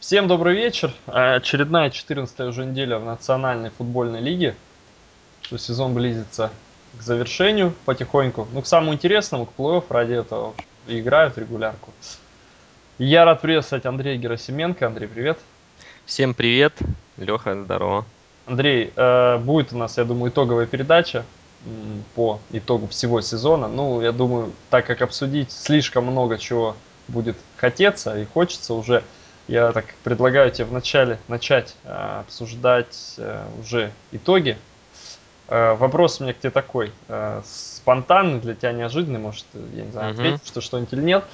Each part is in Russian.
Всем добрый вечер. Очередная 14 уже неделя в Национальной футбольной лиге. Что сезон близится к завершению потихоньку. Ну, к самому интересному, к плей-офф, ради этого и играют регулярку. Я рад приветствовать Андрея Герасименко. Андрей, привет. Всем привет, Леха, здорово. Андрей, э, будет у нас, я думаю, итоговая передача по итогу всего сезона. Ну, я думаю, так как обсудить слишком много чего будет хотеться и хочется уже, я так предлагаю тебе вначале начать э, обсуждать э, уже итоги. Э, вопрос у меня к тебе такой, э, спонтанный, для тебя неожиданный, может, я не знаю, ответишь ты что-нибудь или нет.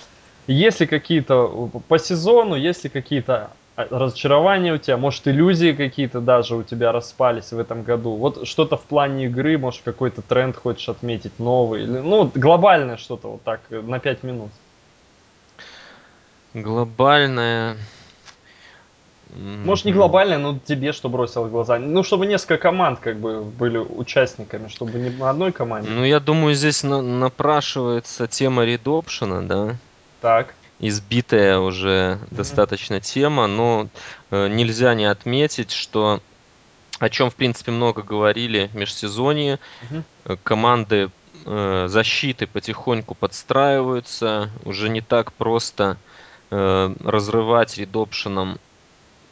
Есть ли какие-то по сезону, есть ли какие-то а, разочарования у тебя, может, иллюзии какие-то даже у тебя распались в этом году? Вот что-то в плане игры, может, какой-то тренд хочешь отметить новый? Или, ну, глобальное что-то вот так, на 5 минут. Глобальная. Может, не Мгм. глобальное, но тебе что бросило в глаза? Ну, чтобы несколько команд как бы были участниками, чтобы не на одной команде. Ну, я думаю, здесь на- напрашивается тема редопшена, да? Так. Избитая уже Мгм. достаточно тема, но э, нельзя не отметить, что о чем, в принципе, много говорили в межсезонье, э, команды э, защиты потихоньку подстраиваются, уже не так просто э, разрывать редопшеном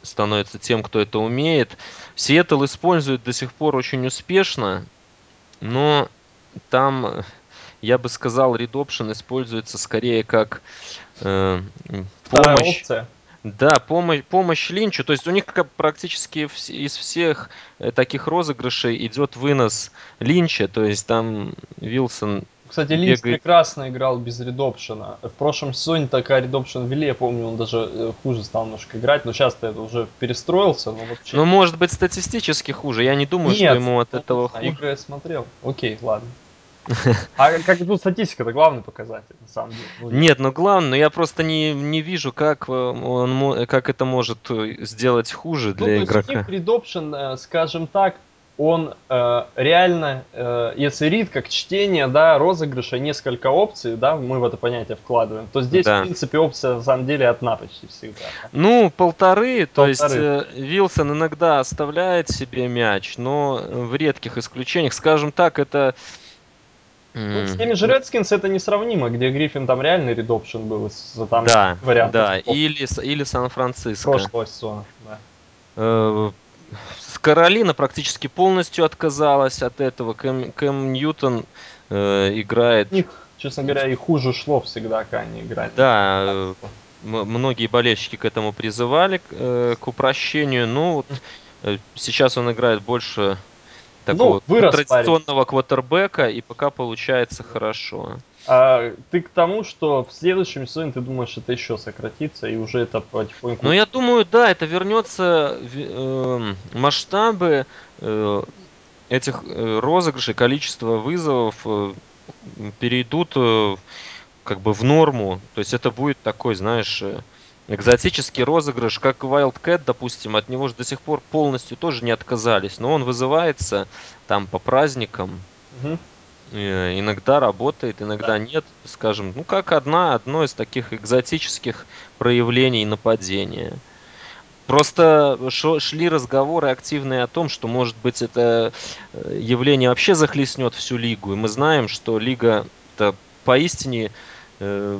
становится тем, кто это умеет. Сиэтл использует до сих пор очень успешно, но там, э, я бы сказал, редопшн используется скорее как э, помощь. опция. Да, помощь, помощь Линчу. То есть у них как практически из всех э, таких розыгрышей идет вынос Линча. То есть там Вилсон Кстати, Линч бегает. прекрасно играл без редопшена. В прошлом сезоне такая редопшен ввели, я помню, он даже э, хуже стал немножко играть, но сейчас-то это уже перестроился, но вообще... Ну, может быть, статистически хуже. Я не думаю, что Нет, ему от ну, этого хуже. игры я смотрел. Окей, ладно. А как тут статистика, это главный показатель, на самом деле. Ну, Нет, ну главное, ну я просто не, не вижу, как, э, он, как это может э, сделать хуже Ну, то для есть них игрока. Redoption, э, скажем так, он э, реально, э, если как чтение, да, розыгрыша, несколько опций, да, мы в это понятие вкладываем, то здесь, в Да. принципе, опция, на самом деле, одна почти всегда. да. Ну, полторы, то есть Полторы. э, Вилсон иногда оставляет себе мяч, но в редких исключениях, скажем так, это... Ну, с теми же Redskins это несравнимо, где Гриффин там реальный редопшн был, из- там Да, вариантов да, или, или Сан-Франциско. прошлого сезона. Да. Э, Каролина практически полностью отказалась от этого. Кэм, Кэм Ньютон э, играет У них, честно говоря, и хуже шло всегда, как они играли. Да, э, многие болельщики к этому призывали, к, э, к упрощению. Ну, вот, э, сейчас он играет больше Ну, такого парень. традиционного квотербека, и пока получается хорошо. А ты к тому, что в следующем сезоне ты думаешь, это еще сократится, и уже это потихоньку... Но я думаю, да, это вернется эм, масштабы э, этих э, розыгрышей, количество вызовов э, перейдут э, как бы в норму. То есть это будет такой, знаешь, э, экзотический розыгрыш, как Wildcat, допустим, от него же до сих пор полностью тоже не отказались, но он вызывается там по праздникам, Мгм. Э, иногда работает, иногда нет, скажем, ну как одна, одно из таких экзотических проявлений нападения. Просто шли разговоры активные о том, что, может быть, это э, явление вообще захлестнет всю лигу. И мы знаем, что лига это поистине э,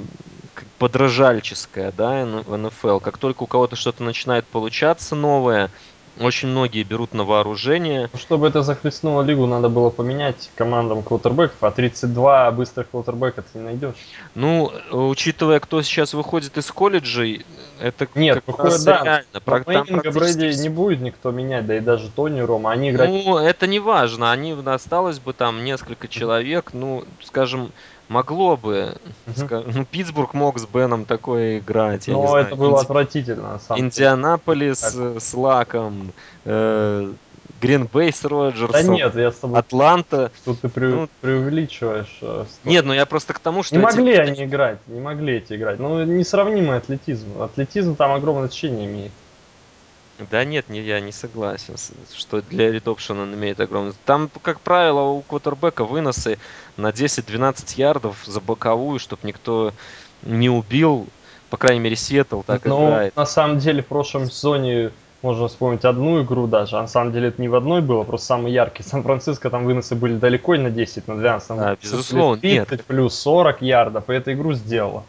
подражальческая, да, в НФЛ. Как только у кого-то что-то начинает получаться новое, очень многие берут на вооружение. Чтобы это захлестнуло лигу, надо было поменять командам квотербеков, а 32 быстрых квотербека ты не найдешь. Ну, э, учитывая, кто сейчас выходит из колледжей, это Нет, как выходит, раз да, реально. Мэннинга практически Брэди не будет никто менять, да и даже Тони Рома, они играть... Ну, это не важно. Они осталось бы там несколько человек. Ну, скажем, могло бы. Ну, Питтсбург мог с Беном такое играть. Но это было Инди- отвратительно. Индианаполис Так. э, с Лаком. Гринбей с Да Роджерсом. нет, я с тобой Атланта. что ты пре- Ну, преувеличиваешь. э, нет, ну я просто к тому, что Не эти... могли они играть, не могли эти играть. Ну, несравнимый атлетизм. Атлетизм там огромное значение имеет. Да нет, не, я не согласен, с- что для редопшена он имеет огромный... Там, как правило, у квотербека выносы на 10-12 ярдов за боковую, чтобы никто не убил. по крайней мере, Сиэтл так Но играет. на самом деле в прошлом сезоне можно вспомнить одну игру даже. А на самом деле это не в одной было, просто самый яркий. Сан-Франциско там выносы были далеко на 10, на 12. Там Да, безусловно, 30 нет. плюс 40 ярдов, и эту игру сделала.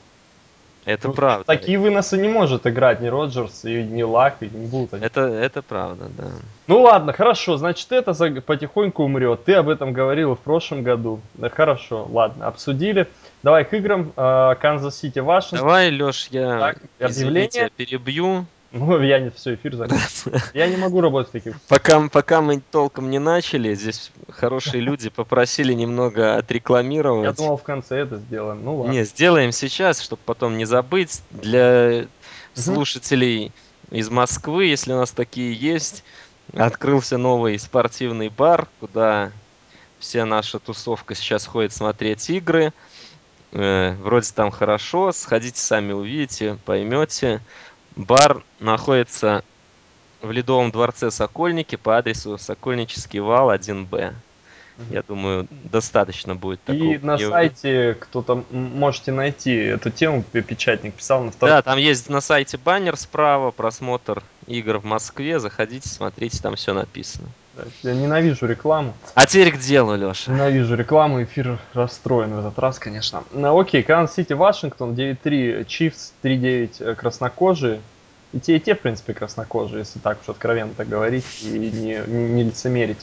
Это Ну, правда. Такие выносы не может играть ни Роджерс, и ни Лак, и не будут они. Это, это правда, да. Ну ладно, хорошо, значит это потихоньку умрет. Ты об этом говорил в прошлом году. Да, хорошо, ладно, обсудили. Давай к играм. А, Канзас-Сити, Вашингтон. Давай, Леш, я Так, объявление? извините, перебью. Ну, я не все, эфир закончил. Я не могу работать в таких. Пока, пока мы толком не начали, здесь хорошие люди попросили немного Я отрекламировать. думал, в конце это сделаем. Ну ладно. Не, сделаем сейчас, чтобы потом не забыть. Для слушателей из Москвы, если у нас такие есть, открылся новый спортивный бар, куда вся наша тусовка сейчас ходит смотреть игры. Э, Вроде там хорошо, сходите сами увидите, поймете. Бар находится в Ледовом дворце Сокольники по адресу Сокольнический вал 1Б. Я думаю, достаточно будет такого. И на сайте кто-то можете найти эту тему, печатник писал на втором. Да, там есть на сайте баннер справа, просмотр игр в Москве. Заходите, смотрите, там все написано. Я ненавижу рекламу. А теперь к делу, Леша. Ненавижу рекламу, эфир расстроен в этот раз, конечно. Ну, окей, Канзас Сити, Вашингтон, 9-3, Чифс, 3-9, э, краснокожие. И те, и те, в принципе, краснокожие, если так уж откровенно так говорить и не, не, не лицемерить.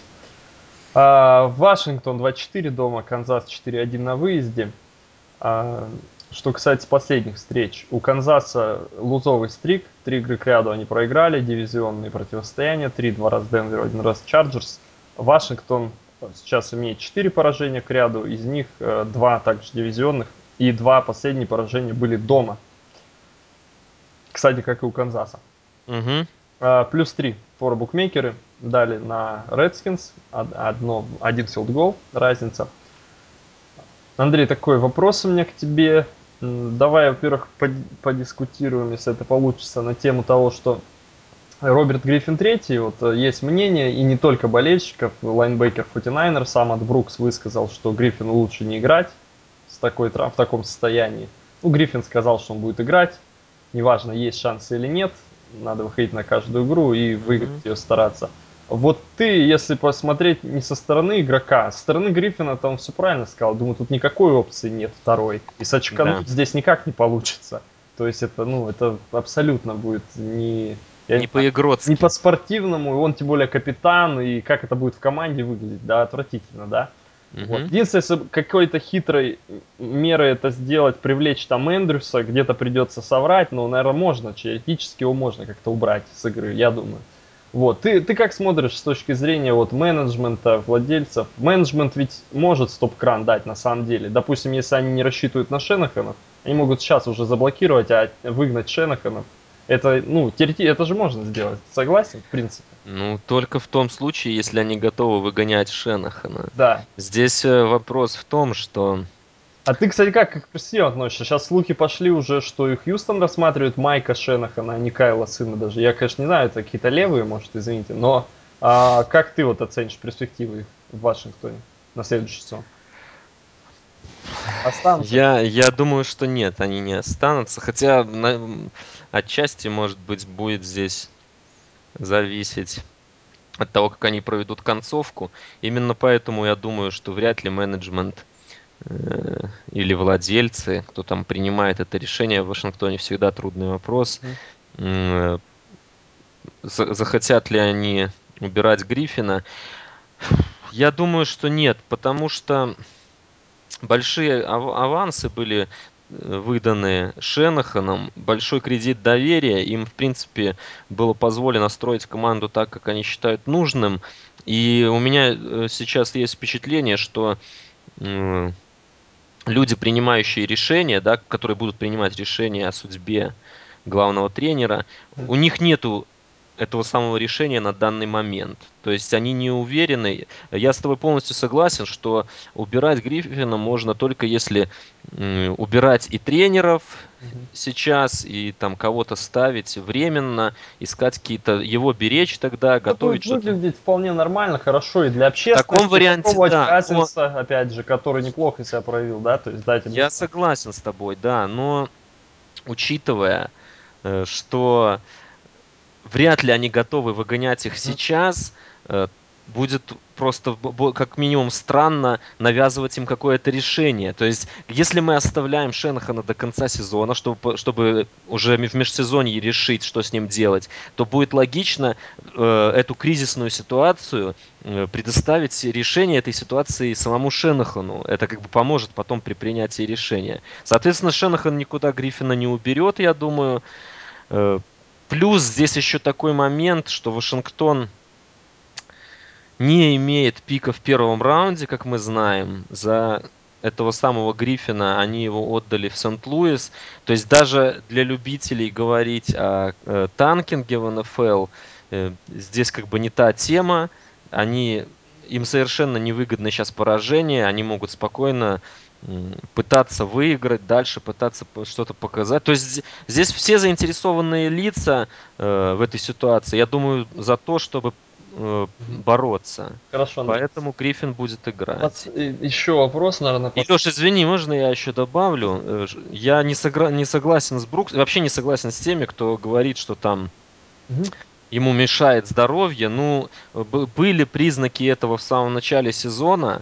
А, Вашингтон 2-4 дома, Канзас 4-1 на выезде. А, что касается последних встреч, у Канзаса лузовый streak, три игры к ряду они проиграли, дивизионные противостояния, три, два раз Денвер, один раз Чарджерс. Вашингтон сейчас имеет 4 поражения к ряду, из них э, два также дивизионных, и два последние поражения были дома. Кстати, как и у Канзаса. Мгм. А, Плюс 3 фора букмекеры дали на Redskins. Од- Одно, один филд гол, разница. Андрей, такой вопрос у меня к тебе. М, Давай, во-первых, под- подискутируем, если это получится, на тему того, что Роберт Гриффин третий, вот э, есть мнение, и не только болельщиков, лайнбекер 49 сам от Брукс высказал, что Гриффину лучше не играть с такой, в таком состоянии. Ну, Гриффин сказал, что он будет играть, неважно, есть шансы или нет, надо выходить на каждую игру и выиграть Мгм. ее стараться. Вот ты, если посмотреть не со стороны игрока, со стороны Гриффина, то он все правильно сказал. Думаю, тут никакой опции нет второй. И сочкануть Да. здесь никак не получится. То есть это, ну, это абсолютно будет не... я Не по-игротски. не по-спортивному, и он тем более капитан, и как это будет в команде выглядеть, да, отвратительно, да. Мгм. Вот. Единственное, если какой-то хитрой мерой это сделать, привлечь там Эндрюса, где-то придется соврать, но, наверное, можно, теоретически его можно как-то убрать с игры, я думаю. Вот, ты, ты как смотришь с точки зрения вот менеджмента, владельцев? Менеджмент ведь может стоп-кран дать на самом деле. Допустим, если они не рассчитывают на Шенаханов, они могут сейчас уже заблокировать, а выгнать Шенаханов. Это, ну, теоретически, это же можно сделать. Согласен, в принципе? Ну, только в том случае, если они готовы выгонять Шенахана. Да. Здесь э, вопрос в том, что А ты, кстати, как к персонажу относишься? Сейчас слухи пошли уже, что и Хьюстон рассматривает Майка Шенахана, а не Кайла сына даже. Я, конечно, не знаю, это какие-то левые, может, извините, но а, как ты вот оценишь перспективы в Вашингтоне на следующий сезон? Останутся? я, я думаю, что нет, они не останутся. Хотя на- отчасти, может быть, будет здесь зависеть от того, как они проведут концовку. Именно поэтому я думаю, что вряд ли менеджмент или владельцы, кто там принимает это решение в Вашингтоне, всегда трудный вопрос. Э, за- захотят ли они убирать Гриффина? Я думаю, что нет, потому что большие ав- авансы были э, выданы Шенаханом, большой кредит доверия, им, в принципе, было позволено строить команду так, как они считают нужным. И у меня э, сейчас есть впечатление, что люди, принимающие решения, да, которые будут принимать решения о судьбе главного тренера, у них нету этого самого решения на данный момент. То есть они не уверены. Я с тобой полностью согласен, что убирать Гриффина можно только если убирать и тренеров сейчас, и там кого-то ставить временно, искать какие-то, его беречь тогда, Это готовить будет что-то. выглядеть вполне нормально, хорошо и для общественности. таком варианте, да, Казинса, опять же, который неплохо себя проявил, да, то есть дать ему Я согласен с тобой, да, но учитывая, э, что вряд ли они готовы выгонять их сейчас, э, будет просто как минимум странно навязывать им какое-то решение. То есть, если мы оставляем Шенахана до конца сезона, чтобы, чтобы уже в межсезонье решить, что с ним делать, то будет логично э, эту кризисную ситуацию э, предоставить решение этой ситуации самому Шенахану. Это как бы поможет потом при принятии решения. Соответственно, Шенахан никуда Гриффина не уберет, я думаю. Э, плюс здесь еще такой момент, что Вашингтон не имеет пика в первом раунде, как мы знаем. За этого самого Гриффина они его отдали в Сент-Луис. То есть даже для любителей говорить о э, танкинге в НФЛ э, здесь как бы не та тема. Они, им совершенно невыгодно сейчас поражение. Они могут спокойно пытаться выиграть, дальше пытаться что-то показать. То есть здесь все заинтересованные лица э, в этой ситуации, я думаю, за то, чтобы э, бороться. Хорошо. Поэтому Гриффин будет играть. Вот, еще вопрос, наверное. И, Леш, извини, можно я еще добавлю? Э, я не, согра... не согласен с Брукс, вообще не согласен с теми, кто говорит, что там угу. ему мешает здоровье. Ну, были признаки этого в самом начале сезона.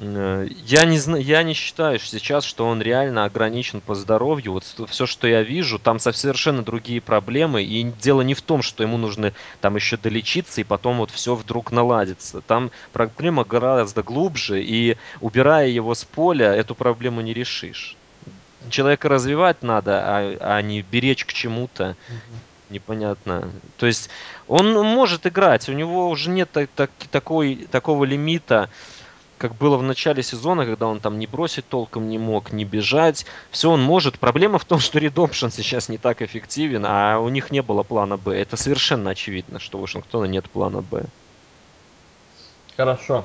Э, я не, знаю, я не считаю сейчас, что он реально ограничен по здоровью. Вот все, что я вижу, там совершенно другие проблемы. И дело не в том, что ему нужно там еще долечиться, и потом вот все вдруг наладится. Там проблема гораздо глубже, и убирая его с поля, эту проблему не решишь. Человека развивать надо, а, а не беречь к чему-то. Непонятно. То есть он может играть, у него уже нет так, так, такой, такого лимита как было в начале сезона, когда он там не бросить толком не мог, не бежать. Все он может. Проблема в том, что Редопшн сейчас не так эффективен, а у них не было плана Б. Это совершенно очевидно, что у Вашингтона нет плана Б. Хорошо.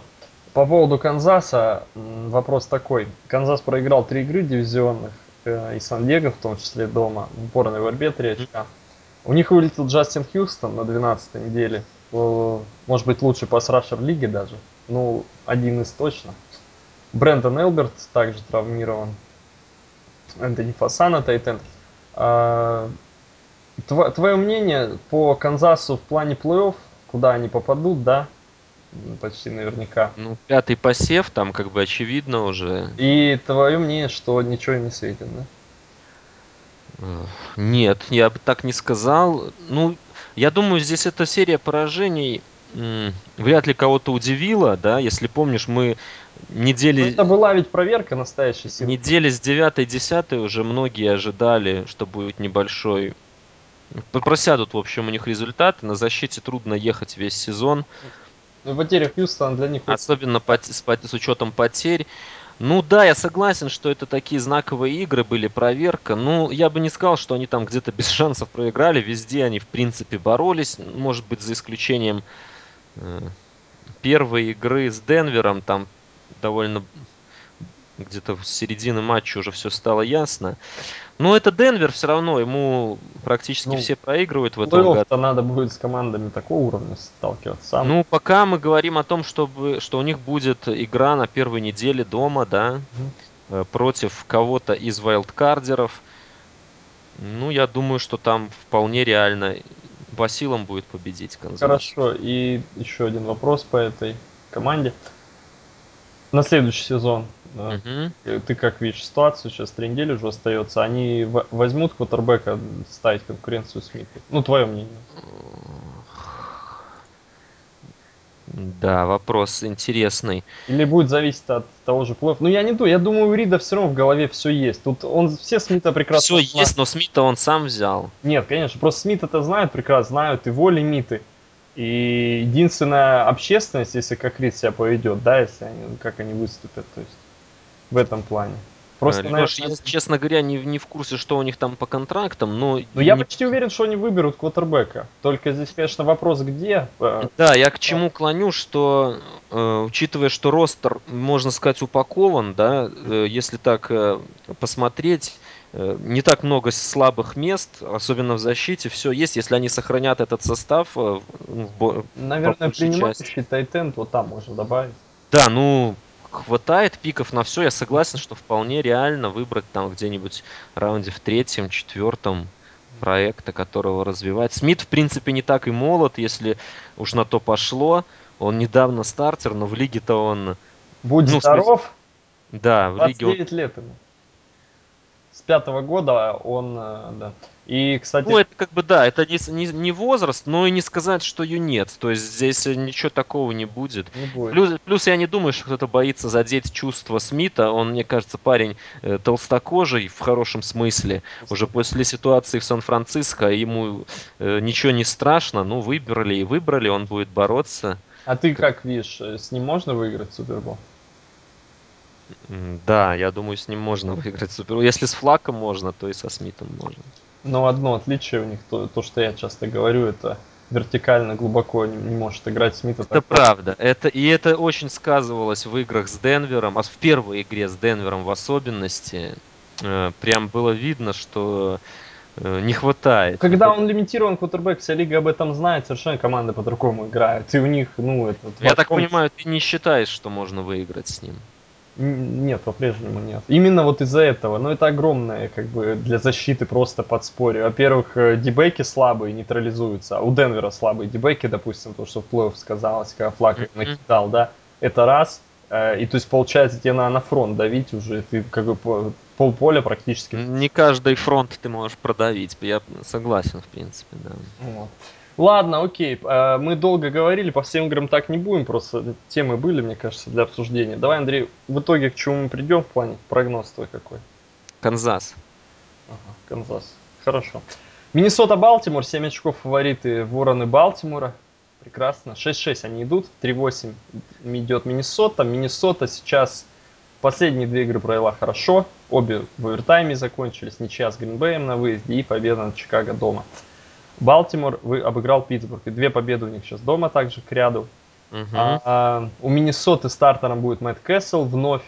По поводу Канзаса вопрос такой. Канзас проиграл три игры дивизионных э, и Сан-Диего, в том числе дома, в упорной борьбе три очка. У них вылетел Джастин Хьюстон на 12 неделе. Может быть, лучший пас-рашер лиги даже ну, один из точно. Брэндон Элберт также травмирован. Энтони Фасана, Тайтен. А, твое мнение по Канзасу в плане плей-офф, куда они попадут, да? Почти наверняка. Ну, пятый посев, там как бы очевидно уже. И твое мнение, что ничего не светит, да? Нет, я бы так не сказал. Ну, я думаю, здесь эта серия поражений вряд ли кого-то удивило, да, если помнишь, мы недели... Ну, это была ведь проверка настоящей силы. Недели с 9-10 уже многие ожидали, что будет небольшой... Просядут, в общем, у них результаты. На защите трудно ехать весь сезон. Ну, потеря Хьюстона для них... Особенно по, с, по, с учетом потерь. Ну да, я согласен, что это такие знаковые игры были, проверка. Ну, я бы не сказал, что они там где-то без шансов проиграли. Везде они, в принципе, боролись. Может быть, за исключением первой игры с Денвером, там довольно где-то в середине матча уже все стало ясно. Но это Денвер все равно, ему практически ну, все проигрывают в этом году. то надо будет с командами такого уровня сталкиваться. Ну, пока мы говорим о том, чтобы, что у них будет игра на первой неделе дома, да, угу. против кого-то из вайлдкардеров. Ну, я думаю, что там вполне реально по силам будет победить Канзас. Хорошо, и еще один вопрос по этой команде. На следующий сезон, угу. ты как видишь ситуацию, сейчас три недели уже остается, они возьмут квотербека ставить конкуренцию Смиту? Ну, твое мнение. Да, вопрос интересный. Или будет зависеть от того же плей Ну, я не думаю, я думаю, у Рида все равно в голове все есть. Тут он все Смита прекрасно Все знает. есть, но Смита он сам взял. Нет, конечно, просто Смит это знают прекрасно, знают его лимиты. И единственная общественность, если как Рид себя поведет, да, если они, как они выступят, то есть в этом плане. Просто, Леш, я, честно говоря, не, не в курсе, что у них там по контрактам, но... Ну, я не... почти уверен, что они выберут квотербека. Только здесь, конечно, вопрос, где. Э, да, я к чему клоню, что, э, учитывая, что ростер, можно сказать, упакован, да, э, если так э, посмотреть, э, не так много слабых мест, особенно в защите, все есть, если они сохранят этот состав. Э, Наверное, принимающий Тайтенд вот там можно добавить. Да, ну, хватает пиков на все. Я согласен, что вполне реально выбрать там где-нибудь в раунде в третьем, четвертом проекта, которого развивать. Смит, в принципе, не так и молод, если уж на то пошло. Он недавно стартер, но в лиге-то он... Будь Ну, здоров, Да, в лиге он 29 лет ему. С пятого года он, э, да. И, кстати, Ну, это как бы да, это не, не, не возраст, но и не сказать, что юнец. То есть здесь ничего такого не будет. не будет. Плюс, плюс я не думаю, что кто-то боится задеть чувства Смита. Он, мне кажется, парень э, толстокожий в хорошем смысле. Уже после ситуации в Сан-Франциско ему э, ничего не страшно. Ну, выбрали и выбрали, он будет бороться. А ты как видишь, э, с ним можно выиграть Супербол? Да, я думаю, с ним можно выиграть Супер. Если с Флаком можно, то и со Смитом можно. Но одно отличие у них, то, то что я часто говорю, это вертикально глубоко не, не может играть Смит. Это правда. Это, и это очень сказывалось в играх с Денвером, а в первой игре с Денвером в особенности. Э, Прям было видно, что э, не хватает. Когда Вот он лимитирован квотербек, вся лига об этом знает, совершенно команды по-другому играют. И у них, ну, это... Я так понимаю, ты не считаешь, что можно выиграть с ним. Нет, по-прежнему нет. Именно вот из-за этого. Но это огромное, как бы, для защиты просто подспорье. Во-первых, э, дебеки слабые нейтрализуются. А у Денвера слабые дебеки, допустим, то, что в плей сказалось, когда флаг накидал, да. Это раз. Э, И то есть, получается, тебе надо на фронт давить уже. Ты как бы по- полполя практически Не каждый фронт ты можешь продавить. Я согласен, в принципе, да. Вот. Ладно, окей. Э, Мы долго говорили, по всем играм так не будем, просто темы были, мне кажется, для обсуждения. Давай, Андрей, в итоге к чему мы придем в плане? Прогноз твой какой? Канзас. Ага, Канзас. Хорошо. Миннесота, Балтимор, 7 очков фавориты Вороны Балтимора. Прекрасно. 6-6 они идут, 3-8 идет Миннесота. Миннесота сейчас последние две игры провела хорошо. Обе в овертайме закончились. Ничья с Гринбеем на выезде и победа над Чикаго дома. Балтимор вы обыграл Питтсбург. И две победы у них сейчас дома также к ряду. Мгм. А, а, у Миннесоты стартером будет Мэтт Кэссел вновь.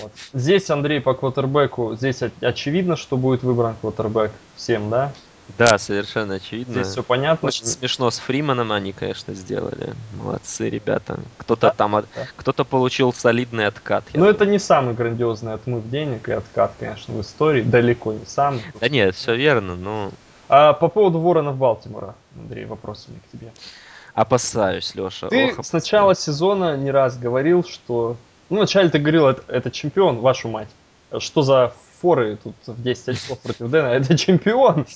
Вот. Здесь, Андрей, по квотербеку, здесь очевидно, что будет выбран квотербек всем, да? Да, совершенно очевидно. Здесь все понятно. Очень смешно с Фриманом они, конечно, сделали. Молодцы, ребята. Кто-то Да, там, от- да. кто-то получил солидный откат. Но думаю. это не самый грандиозный отмыв денег и откат, конечно, в истории. Далеко не самый. Да нет, все верно, но А по поводу Воронов Балтимора, Андрей, вопрос у меня к тебе. опасаюсь, Леша. Ты с начала сезона не раз говорил, что... Ну, вначале ты говорил, это, это чемпион, вашу мать. Что за форы тут в 10 очков против Дэна? Это чемпион.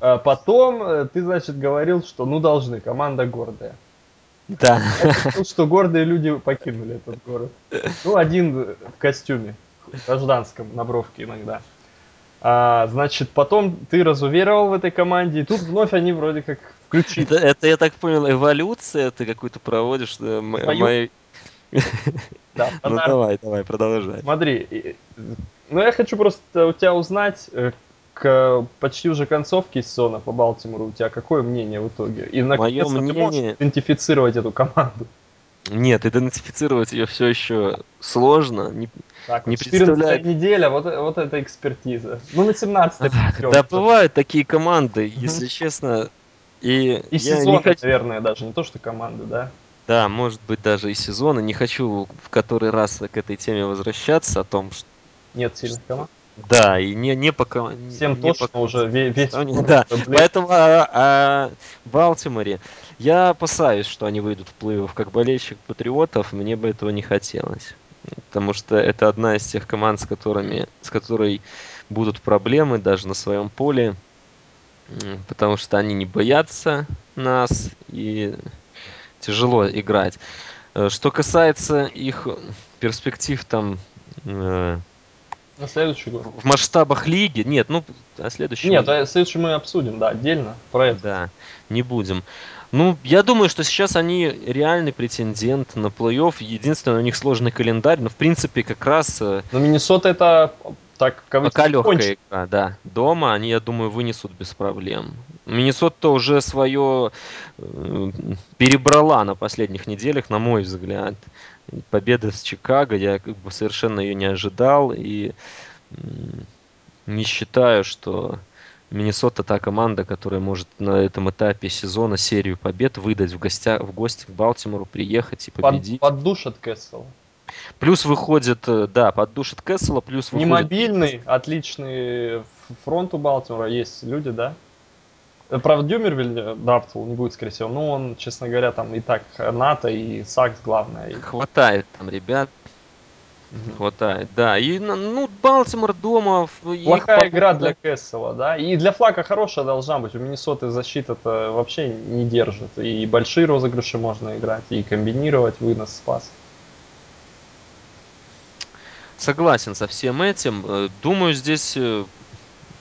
А потом э, ты, значит, говорил, что ну должны, команда гордая. Да. Решил, что гордые люди покинули этот город. Ну, один в костюме гражданском, на бровке иногда. А, значит, потом ты разуверовал в этой команде, и тут вновь они вроде как включили. Это, это, я так понял, эволюция ты какую-то проводишь. м- Свою? моей- Да, Ну давай, давай, продолжай. Смотри, ну я хочу просто у тебя узнать, э, к почти уже концовке сезона по Балтимору, у тебя какое мнение в итоге? И наконец-то ты можешь мнение- идентифицировать эту команду. Нет, идентифицировать ее все еще сложно. Не- Так, Не 14 представляю. неделя, вот, вот эта экспертиза. Ну, на 17 Да, бывают такие команды, если честно. И, И сезон, не хочу, наверное, даже, не то что команды, да? да, может быть даже и сезоны. Не хочу в который раз к этой теме возвращаться о том, что Нет сильных команд. да, и не, не по ком- Всем не точно по уже ве- весь... Да, поэтому о, о Балтиморе я опасаюсь, что они выйдут в плей Как болельщик патриотов, мне бы этого не хотелось. Потому что это одна из тех команд, с которыми, с которой будут проблемы даже на своем поле. Потому что они не боятся нас и тяжело играть. Э, Что касается их перспектив там э, На следующий год. в масштабах лиги, нет, ну, а следующий Нет, а следующий мы обсудим, да, отдельно, про это. Да, не будем. Ну, я думаю, что сейчас они реальный претендент на плей-офф. Единственное, у них сложный календарь, но в принципе как раз э, Но Миннесота это так кавычках, пока легкая игра, да. Дома они, я думаю, вынесут без проблем. Миннесота уже свое э, перебрала на последних неделях, на мой взгляд. Победа с Чикаго, я как бы совершенно ее не ожидал и не считаю, что Миннесота та команда, которая может на этом этапе сезона серию побед выдать в, гостя, в гости к Балтимору, приехать и победить. под душ от Кэссела. Плюс выходит, э, да, поддушит Кэссела, плюс Не выходит... мобильный, отличный фронт у Балтимора. Есть люди, да? Правда, Дюмервиль Даптфул не будет, скорее всего. Но он, честно говоря, там и так НАТО и Сакс главное. И- Хватает там ребят, Мгм. хватает, да. И, ну, Балтимор дома... в- их Плохая игра для Кэссела, да? И для Флака хорошая должна быть. У Миннесоты защита-то вообще не держит. И большие розыгрыши можно играть, и комбинировать вынос, спас. Согласен со всем этим. Э, Думаю, здесь э,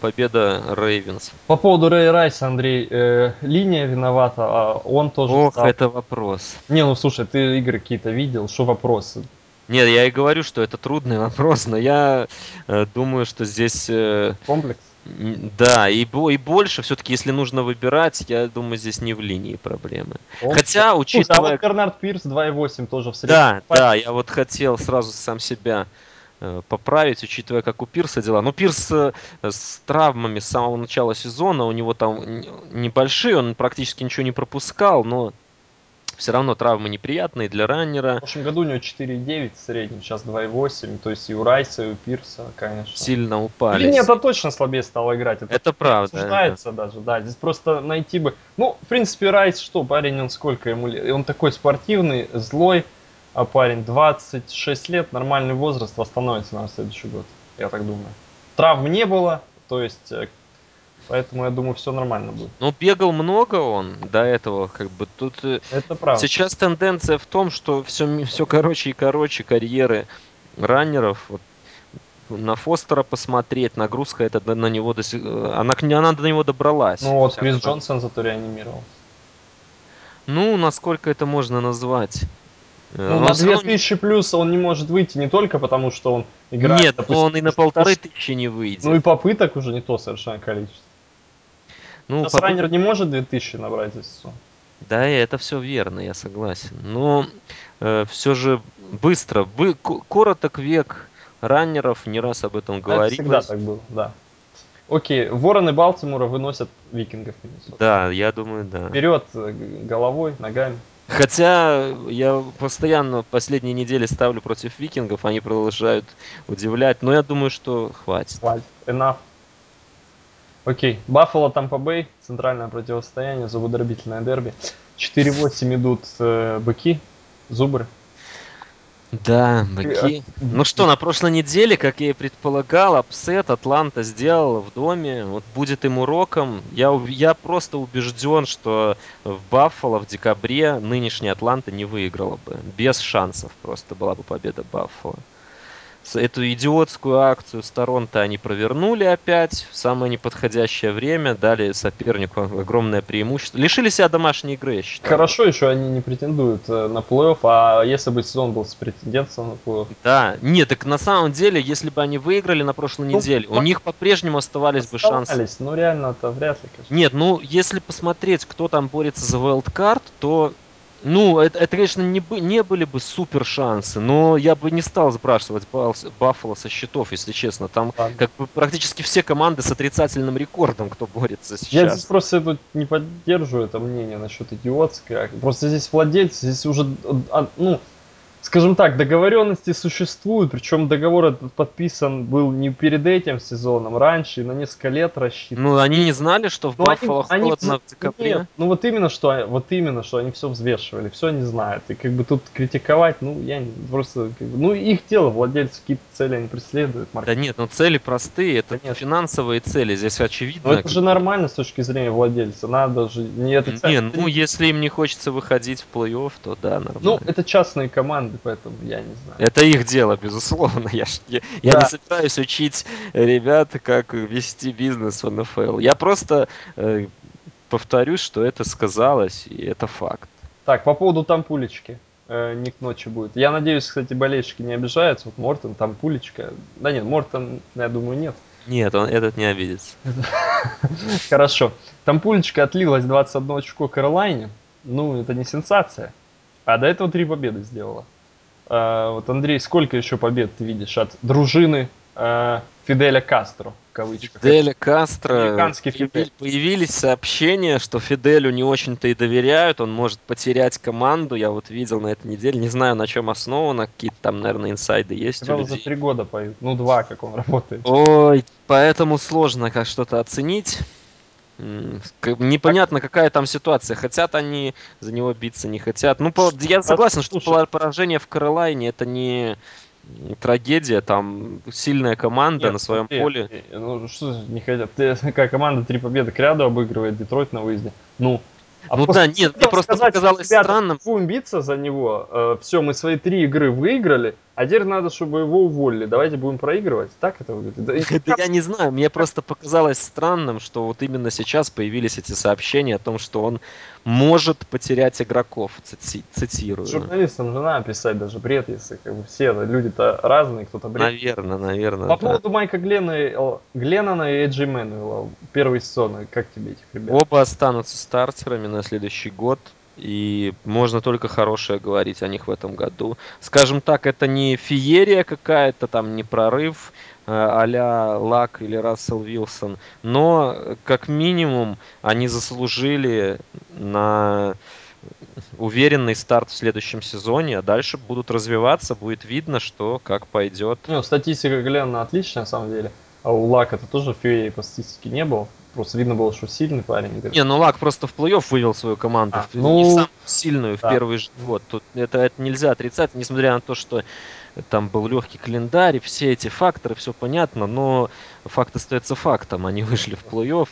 победа Рейвенс. По поводу Рэй Райса, Андрей, э, линия виновата, а он тоже... Ох, стал. это вопрос. Не, ну слушай, ты игры какие-то видел, что вопросы? Нет, я и говорю, что это трудный вопрос, но я э, думаю, что здесь... э, Комплекс? да, и, и больше, все-таки, если нужно выбирать, я думаю, здесь не в линии проблемы. Он- Хотя, Слушай, а учитывая... вот Бернард Пирс 2.8 тоже в среднем. Да, да, я вот хотел сразу сам себя поправить, учитывая, как у Пирса дела. Ну, Пирс э, с травмами с самого начала сезона, у него там небольшие, он практически ничего не пропускал, но все равно травмы неприятные для В раннера. прошлом году у него 4.9 в среднем, сейчас 2.8, то есть и у Райса, и у Пирса, конечно. Сильно упали. Или нет, это точно слабее стало играть. Это, Это правда. обсуждается даже, да. Здесь просто найти бы... Ну, в принципе, Райс что, парень, он сколько ему лет? Он такой спортивный, злой, а парень 26 лет, нормальный возраст, восстановится на следующий год, я так думаю. Травм не было, то есть... э, Поэтому я думаю, все нормально будет. Ну, бегал много он до этого, как бы тут... э, Это правда. Сейчас тенденция в том, что все, все короче и короче карьеры раннеров. Вот, на Фостера посмотреть, нагрузка это на, него до сих- э, она, она до него добралась. Ну вот Крис Джонсон зато реанимировал. Ну, насколько это можно назвать? Э, Ну, на всё равно- 2000 плюс он не может выйти не только потому, что он играет... Нет, допустим, он и на полторы тысячи не выйдет. Ну и попыток уже не то совершенно количество. Ну, Сейчас попыт- раннер не может 2000 набрать сезон. Да, это все верно, я согласен. Но все же быстро, бы, ко- короток век раннеров, не раз об этом Это говорилось. всегда так было, да. Окей, вороны Балтимора выносят викингов. Да, я думаю, да. Вперед э, головой, ногами. Хотя я постоянно последние недели ставлю против викингов, они продолжают удивлять, но я думаю, что хватит. Хватит. Enough. Окей, Баффало, Тампа Бэй, центральное противостояние, зубодробительное дерби. 4-8 идут э, быки, зубры. Да, быки. Ну что, на прошлой неделе, как я и предполагал, upset Атланта сделал в доме. Вот будет им уроком. Я, я просто убежден, что в Баффало в декабре нынешняя Атланта не выиграла бы. Без шансов просто была бы победа Баффало. Эту идиотскую акцию с Торонто они провернули опять в самое неподходящее время, дали сопернику огромное преимущество. Лишили себя домашней игры, я считаю. Хорошо еще они не претендуют э, на плей-офф, а если бы сезон был с претендентством на плей-офф. Да, нет, так на самом деле, если бы они выиграли на прошлой Ну, неделе, у них по-прежнему оставались бы шансы. Оставались, Ну реально-то вряд ли, конечно. Нет, ну если посмотреть, кто там борется за wildcard, то ну, это, это, конечно, не, бы- не были бы супер шансы, но я бы не стал сбрасывать Баффало со счетов, если честно. Там Ладно. как бы практически все команды с отрицательным рекордом, кто борется Я сейчас. здесь просто тут не поддерживаю это мнение насчет идиотской. Просто здесь владельцы, здесь уже, а, ну, скажем так, договоренности существуют, причем договор этот подписан был не перед этим сезоном, раньше, на несколько лет рассчитан. Ну, они не знали, что в Ну, они- Баффало они холодно вз- в декабре. Нет, ну вот именно что, вот именно что они все взвешивали, все они знают, и как бы тут критиковать, ну я не, просто, как бы, ну их дело, владельцы какие-то цели они преследуют, Да маркетинг. нет, ну цели простые, это Конечно. финансовые цели, здесь очевидно. Но это же нормально с точки зрения владельца, надо же не отрицать. Не, Это ну если им не хочется выходить в плей-офф, то да, нормально. Ну, это частные команды, поэтому я не знаю. Это их дело, безусловно. Я, я, я Да. не собираюсь учить ребят, как вести бизнес в НФЛ. Я просто э, повторюсь, что это сказалось, и это факт. Так, по поводу тампулечки. Э, ник ночи будет. Я надеюсь, кстати, болельщики не обижаются. Вот Мортон, тампулечка. Да нет, Мортон, я думаю, нет. Нет, он этот не обидится. Хорошо. Тампулечка отлилась 21 очко Каролайне. Ну, это не сенсация. А до этого три победы сделала. А, вот, Андрей, сколько еще побед ты видишь от дружины э, Фиделя Кастро, в кавычках. Фиделя Кастро. Фидель. Появились сообщения, что Фиделю не очень-то и доверяют, он может потерять команду. Я вот видел на этой неделе, не знаю, на чем основано, какие-то там, наверное, инсайды есть у Сказал, за людей. три года поют. Ну, два, как он работает. Ой, поэтому сложно как что-то оценить. Непонятно, какая там ситуация. Хотят они за него биться, не хотят. Ну, я согласен, что поражение в Каролайне это не трагедия, там сильная команда Нет, на своем смотри, поле. э, Ну, что не хотят? Какая команда три победы к ряду обыгрывает Детройт на выезде. Ну, а Ну да, нет, мне просто сказать, показалось ребята, странным. Будем биться за него. все, мы свои три игры выиграли, а теперь надо, чтобы его уволили. Давайте будем проигрывать. Так это выглядит? Да, Да я не знаю, мне просто показалось странным, что вот именно сейчас появились эти сообщения о том, что он может потерять игроков, цити- цитирую. Журналистам же надо писать даже бред, если как бы все люди-то разные, кто-то бред. Наверное, наверное. По да. поводу Майка Глена, Гленнона и Эджи Мэнуэла, первый сезон, как тебе этих ребят? Оба останутся стартерами на следующий год. И можно только хорошее говорить о них в этом году. Скажем так, это не феерия какая-то, там не прорыв э, а-ля Лак или Рассел Вилсон. Но, как минимум, они заслужили на уверенный старт в следующем сезоне, а дальше будут развиваться, будет видно, что как пойдет. Ну, статистика Глена отличная, на самом деле. А у Лака это тоже феерии по статистике не было. Просто видно было, что сильный парень. играет. Не, ну Лак просто в плей-офф вывел свою команду, А, в- ну, не в самую сильную в да. первый же год. Тут это, это нельзя отрицать, несмотря на то, что там был легкий календарь, все эти факторы, все понятно, но факт остается фактом. Они вышли в плей-офф,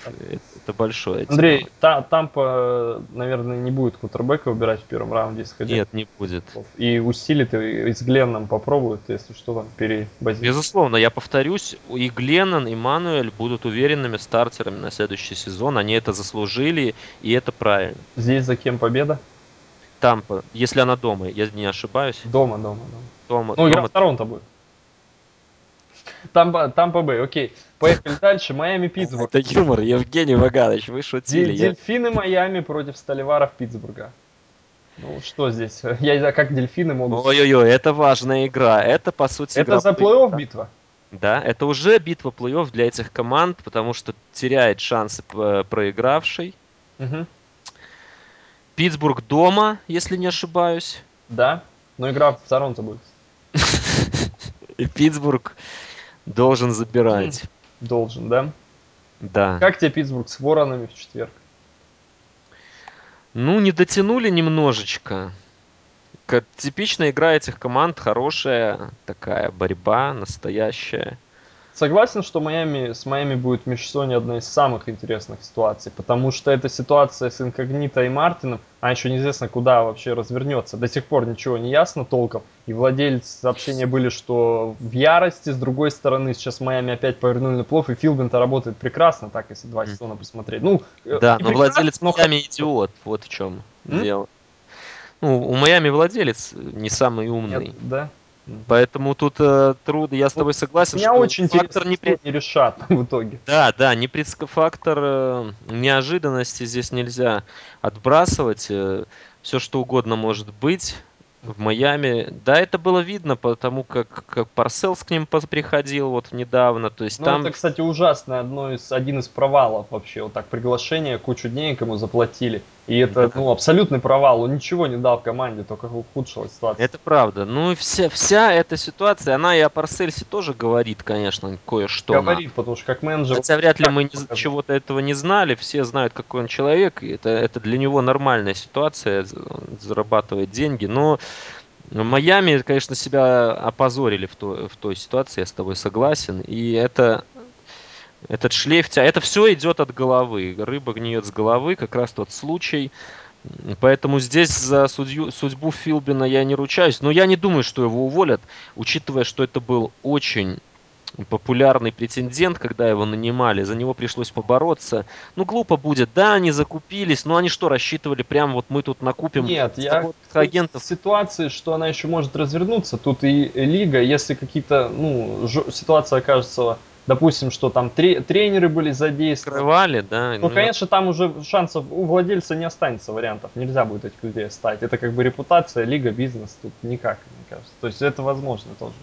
это, большое. Андрей, та, Тампа, наверное, не будет кутербека выбирать в первом раунде, исходя. Нет, не будет. И усилит, и, с Гленном попробуют, если что, там перебазируют. Безусловно, я повторюсь, и Гленнон, и Мануэль будут уверенными стартерами на следующий сезон. Они это заслужили, и это правильно. Здесь за кем победа? Тампа, если она дома, я не ошибаюсь, Дома, дома, дома. дома, Ну, игра дома в Торонто будет. Тампа, Тампа Бэй, окей. Поехали дальше. Майами, Питтсбург. Это юмор, Евгений Ваганович, вы шутили. Дель- я- Дельфины Майами против Столиваров Питтсбурга. Ну, что здесь? Я не знаю, как дельфины могут... Ой-ой-ой, это важная игра. Это, по сути, Это игра за плей-офф. битва? Да, это уже битва плей-офф для этих команд, потому что теряет шансы п- проигравший. Мгм. Питтсбург дома, если не ошибаюсь. Да, но игра в Торонто будет. И Питтсбург должен забирать. Должен, да? Да. Как тебе Питтсбург с воронами в четверг? Ну, не дотянули немножечко. Как типичная игра этих команд, хорошая такая борьба, настоящая. Согласен, что Майами, с Майами будет в межсезонье одна из самых интересных ситуаций, потому что эта ситуация с Инкогнито и Мартином, а еще неизвестно, куда вообще развернется. До сих пор ничего не ясно толком, и владельцы сообщения были, что в ярости, с другой стороны, сейчас Майами опять повернули на плов, и Филбин-то работает прекрасно, так, если два сезона посмотреть. Ну, э, Да, но владелец но Майами идиот, вот в чем М? дело. Ну, у Майами владелец не самый умный. Нет, да? Поэтому тут э, трудно, я с тобой согласен, Меня что очень фактор не они решат в итоге. Да, да, не предск- фактор э, неожиданности здесь нельзя отбрасывать. Все что угодно может быть в Майами. Да, это было видно, потому как, как Парселс к ним приходил вот недавно. То есть Ну, там это, кстати, ужасно. Одно из, один из провалов вообще. Вот так приглашение, кучу денег ему заплатили. И это, ну, абсолютный провал. Он ничего не дал команде, только ухудшила ситуацию. Это правда. Ну и вся, вся эта ситуация, она и о Парсельсе тоже говорит, конечно, кое-что. Говорит, потому что как менеджер... Хотя вряд ли мы не- чего-то этого не знали, все знают, какой он человек, и это, это для него нормальная ситуация, зарабатывает деньги, но Майами, конечно, себя опозорили в, той- в той ситуации, я с тобой согласен, и это этот шлейф, это все идет от головы, рыба гниет с головы, как раз тот случай, Поэтому здесь за судью, судьбу Филбина я не ручаюсь. Но я не думаю, что его уволят, учитывая, что это был очень популярный претендент, когда его нанимали, за него пришлось побороться. Ну, глупо будет. Да, они закупились, но они что, рассчитывали прям вот мы тут накупим Нет, я агентов? в ситуации, что она еще может развернуться. Тут и лига, если какие-то, ну, ситуация окажется, допустим, что там тре- тренеры были задействованы. Скрывали, да. Ну, конечно, там уже шансов у владельца не останется вариантов. Нельзя будет этих людей оставить. Это как бы репутация, лига, бизнес. Тут никак, мне кажется. То есть это возможно тоже.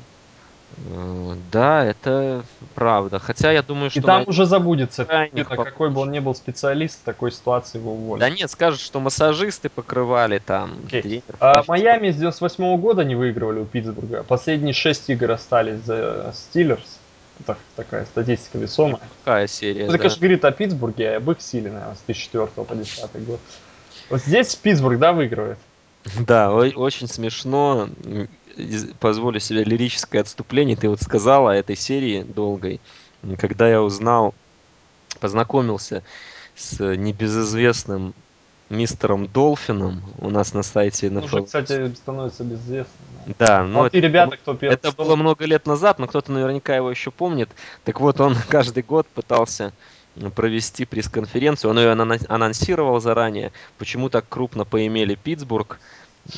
Э, Да, это правда. Хотя я думаю, И что там на уже забудется, крайних какой бы он ни был специалист, в такой ситуации его уволят. Да нет, скажут, что массажисты покрывали там, Окей. тренер А, Майами с 98 года не выигрывали у Питтсбурга. Последние 6 игр остались за Стиллерс. Это такая статистика весомая. Какая серия, Это, да. конечно, говорит о Питтсбурге, об их силе, наверное, с 2004 по 2010 год. Вот здесь Питтсбург, да, выигрывает? Да, очень смешно. Позволю себе лирическое отступление. Ты вот сказала о этой серии долгой. Когда я узнал, познакомился с небезызвестным мистером Долфином у нас на сайте Он уже, NFL. кстати, становится безызвестным. да. Но Вот и это ребята, было- кто первый Это было много лет назад, но кто-то наверняка его еще помнит. Так вот, он каждый год пытался провести пресс-конференцию. Он ее анон- анонсировал заранее. Почему так крупно поимели Питтсбург?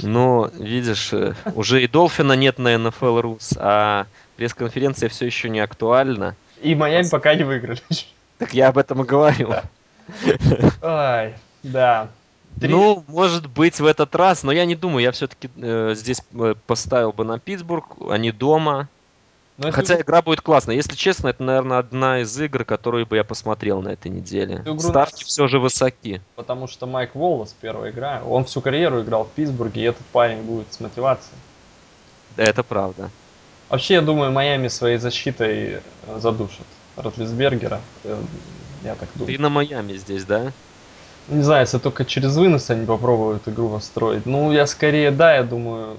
Но, видишь, э, уже и Долфина нет на NFL Rus, а пресс-конференция все еще не актуальна. И Майами пока не выиграли. Так я об этом и говорю. Ай, да. Три- Ну, может быть, в этот раз, но я не думаю, я все-таки здесь э, поставил бы на Питтсбург, они дома. Но эту- Хотя игра будет классная. Если честно, это, наверное, одна из игр, которую бы я посмотрел на этой неделе. Игру Ставки нас- все же высоки. Потому что Майк Воллас, первая игра, он всю карьеру играл в Питтсбурге, и этот парень будет с мотивацией. Да, это правда. Вообще, я думаю, Майами своей защитой э, задушит Ротлисбергера. Э, Я так думаю. Ты на Майами здесь, да? Не знаю, если только через вынос они попробуют игру построить. Ну, я скорее, да, я думаю,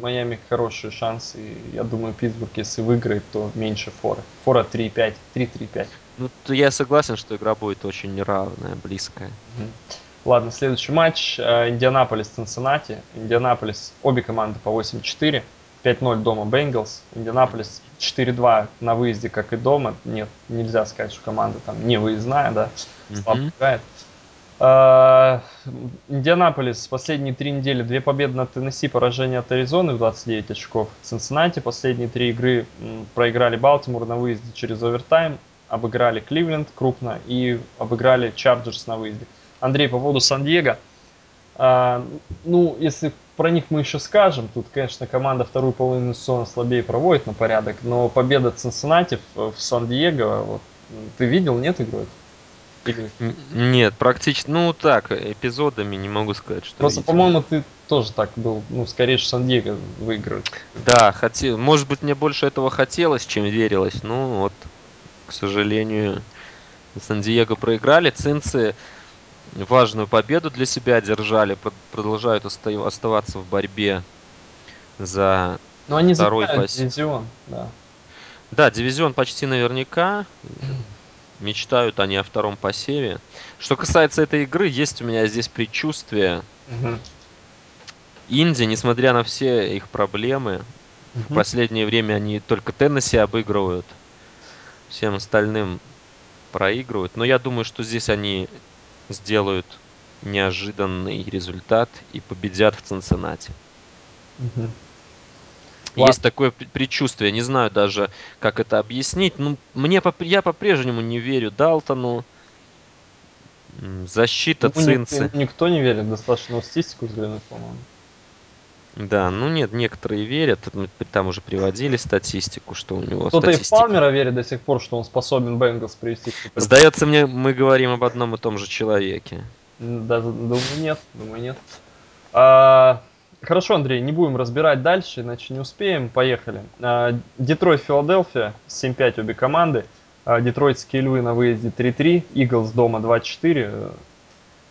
Майами хорошие шансы. И я думаю, Питтсбург, если выиграет, то меньше форы. Фора 3-5, 3-3-5. Ну, то я согласен, что игра будет очень неравная, близкая. Мгм. Ладно, следующий матч. э, Индианаполис, Цинциннати. Индианаполис, обе команды по 8-4. 5-0 дома Бенгалс. Индианаполис 4-2 на выезде, как и дома. Нет, нельзя сказать, что команда там не выездная, да. Слабо играет. А, Индианаполис последние три недели, две победы на Теннесси, поражение от Аризоны в 29 очков. Цинциннати последние три игры проиграли Балтимор на выезде через овертайм, обыграли Кливленд крупно и обыграли Чарджерс на выезде. Андрей, по поводу Сан-Диего. А, ну, если про них мы еще скажем, тут, конечно, команда вторую половину сезона слабее проводит на порядок, но победа Цинциннати в, Сан-Диего, вот, ты видел, нет игру? Нет, практически, ну так, эпизодами не могу сказать, что Просто, по-моему, ты тоже так был, ну, скорее, что Сан-Диего выиграет. Да, хотел, может быть, мне больше этого хотелось, чем верилось. Ну вот, к сожалению, Сан-Диего проиграли. Цинцы важную победу для себя одержали, прод- продолжают оста- оставаться в борьбе за... Но они Второй пас. дивизион, да. Да, дивизион почти наверняка. Мечтают они о втором посеве. Что касается этой игры, есть у меня здесь предчувствие. Мгм. Инди, несмотря на все их проблемы, В последнее время они только Теннесси обыгрывают, всем остальным проигрывают. Но я думаю, что здесь они сделают неожиданный результат и победят в Цинциннати. Мгм. Есть такое пр- предчувствие, не знаю даже, как это объяснить. Ну, мне поп- я по-прежнему не верю Далтону. Защита Ну, ник- Цинцы. никто не верит, достаточно вот статистику взглянуть, по-моему. Да, ну нет, некоторые верят. Мы Там уже приводили статистику, что у него Кто-то и в статистика Палмера верит до сих пор, что он способен Бенгалс привести Сдается мне, мы говорим об одном и том же человеке. Да, думаю, нет, думаю, нет. А, хорошо, Андрей, не будем разбирать дальше, иначе не успеем. Поехали. А, Детройт, Филадельфия, 7-5 обе команды. А, Детройтские львы на выезде 3-3, Eagles дома 2-4, э,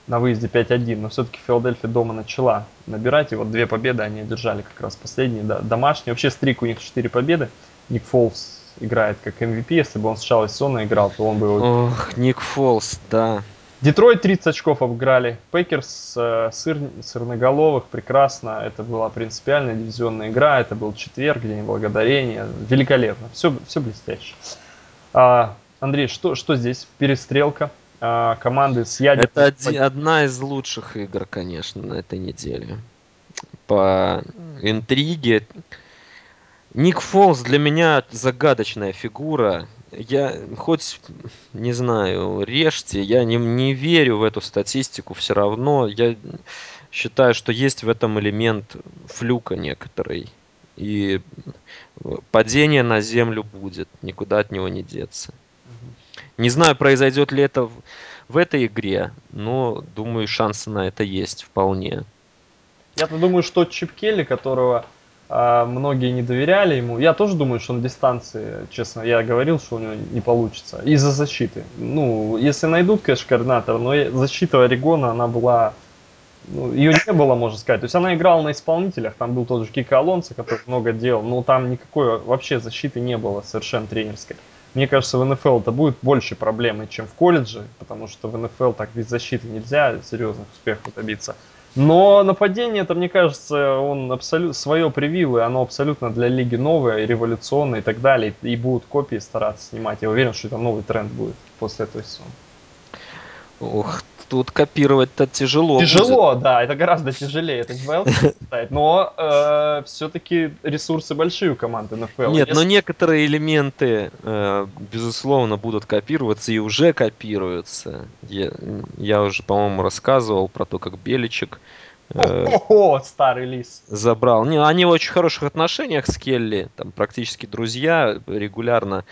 на выезде 5-1. Но все-таки Филадельфия дома начала набирать, и вот две победы они одержали как раз последние, да, домашние. Вообще streak у них 4 победы. Ник Фолс играет как MVP, если бы он сначала сезона играл, то он бы Ох, Ник Фолс, да. Детройт 30 очков обыграли. Packers э, сыр, сырноголовых, прекрасно. Это была принципиальная дивизионная игра. Это был четверг, день благодарения. Великолепно. Все, все блестяще. А, Андрей, что, что здесь? Перестрелка. А, команды с ядерной... Это оди- одна из лучших игр, конечно, на этой неделе. По интриге. Ник Фолс для меня загадочная фигура. Я хоть, не знаю, режьте, я не, не верю в эту статистику все равно. Я считаю, что есть в этом элемент флюка некоторый. И падение на землю будет, никуда от него не деться. Не знаю, произойдет ли это в, в этой игре, но думаю, шансы на это есть вполне. Я-то думаю, что Чип Келли, которого многие не доверяли ему, я тоже думаю, что на дистанции, честно, я говорил, что у него не получится. Из-за защиты. Ну, если найдут, конечно, координатор, но защита Орегона, она была ну, ее не было, можно сказать. То есть она играла на исполнителях, там был тот же Кика Алонсо, который много делал, но там никакой вообще защиты не было совершенно тренерской. Мне кажется, в НФЛ это будет больше проблемы, чем в колледже, потому что в НФЛ так без защиты нельзя серьезных успехов добиться. Но нападение, это, мне кажется, он абсолютно свое привил, и оно абсолютно для лиги новое, революционное и так далее. И будут копии стараться снимать. Я уверен, что это новый тренд будет после этого сезона. Ух тут копировать-то тяжело. Тяжело, будет. да, это гораздо тяжелее, это ставить, но э, все-таки ресурсы большие у команды НФЛ. Нет, Если... но некоторые элементы, э, безусловно, будут копироваться и уже копируются. Я, я уже, по-моему, рассказывал про то, как Беличек о, старый лис. Забрал. Не, они в очень хороших отношениях с Келли, там практически друзья. Регулярно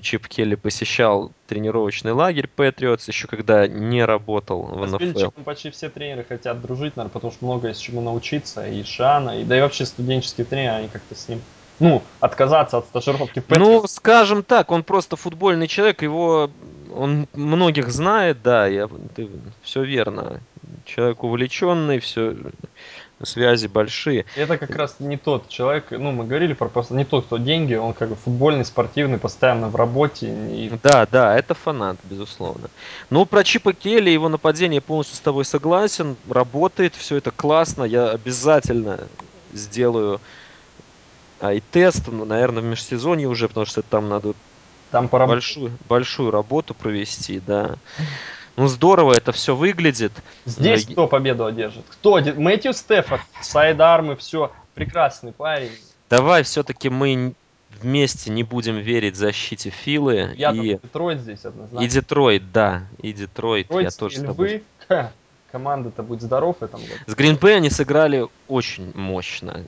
Чип Келли посещал тренировочный лагерь Патриотс, еще когда не работал в а НФЛ. почти все тренеры хотят дружить, наверное, потому что много есть чему научиться. И Шана, и да и вообще студенческие тренеры, они как-то с ним ну, отказаться от стажировки в Патриотс. Ну, скажем так, он просто футбольный человек, его он многих знает, да, я, ты, все верно человек увлеченный, все связи большие. Это как раз не тот человек, ну, мы говорили про просто не тот, кто деньги, он как бы футбольный, спортивный, постоянно в работе. И... Да, да, это фанат, безусловно. Ну, про Чипа Келли, его нападение полностью с тобой согласен, работает, все это классно, я обязательно сделаю ай-тест, наверное, в межсезонье уже, потому что там надо там большую, большую работу провести, да. Ну, здорово это все выглядит. Здесь Но... кто победу одержит? Кто? Мэтью Стефан, сайдармы, все. Прекрасный парень. Давай все-таки мы вместе не будем верить защите Филы. Я и... Детройт здесь однозначно. И Детройт, да. И Детройт. Детройт я тоже львы. Тобой... Команда-то будет здоров в этом году. С Гринбей они сыграли очень мощно.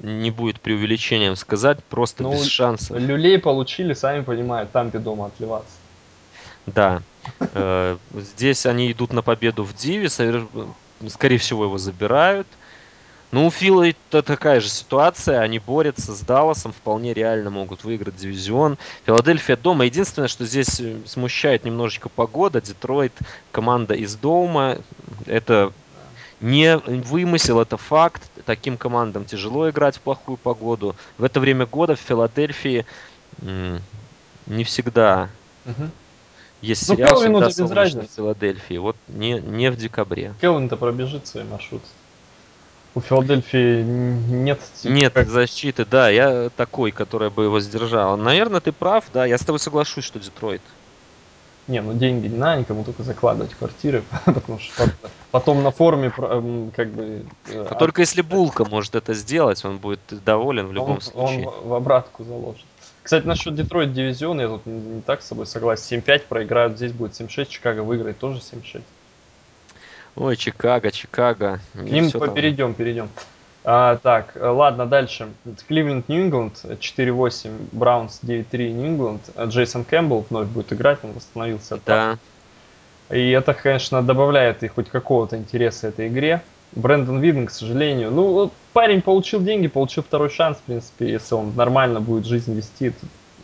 Не будет преувеличением сказать, просто ну, без шансов. Люлей получили, сами понимают, там дома отливаться. Да. Э, здесь они идут на победу в Диве, скорее всего его забирают. Ну, у Фила это такая же ситуация, они борются с Далласом, вполне реально могут выиграть дивизион. Филадельфия дома. Единственное, что здесь э, смущает немножечко погода. Детройт команда из дома. Это не вымысел, это факт. Таким командам тяжело играть в плохую погоду. В это время года в Филадельфии не всегда угу. Есть ну, сериал Келвину без разницы. в Филадельфии. Вот не, не в декабре. Келвин-то пробежит свой маршрут. У Филадельфии нет... Типа, нет как... защиты, да, я такой, которая бы его сдержала. Наверное, ты прав, да, я с тобой соглашусь, что Детройт. Не, ну деньги не надо никому только закладывать квартиры, потому что потом на форуме как бы... А только если Булка может это сделать, он будет доволен в любом случае. Он в обратку заложит. Кстати, насчет Детройт дивизиона, я тут не так с собой согласен. 7-5 проиграют, здесь будет 7-6, Чикаго выиграет тоже 7-6. Ой, Чикаго, Чикаго. К ним там... перейдем, перейдем. А, так, ладно, дальше. Кливленд, Нью-Ингланд, 4-8, Браунс, 9-3, Нью-Ингланд. Джейсон Кэмпбелл вновь будет играть, он восстановился. Да. И это, конечно, добавляет и хоть какого-то интереса этой игре. Брэндон Виден, к сожалению. Ну, парень получил деньги, получил второй шанс, в принципе, если он нормально будет жизнь вести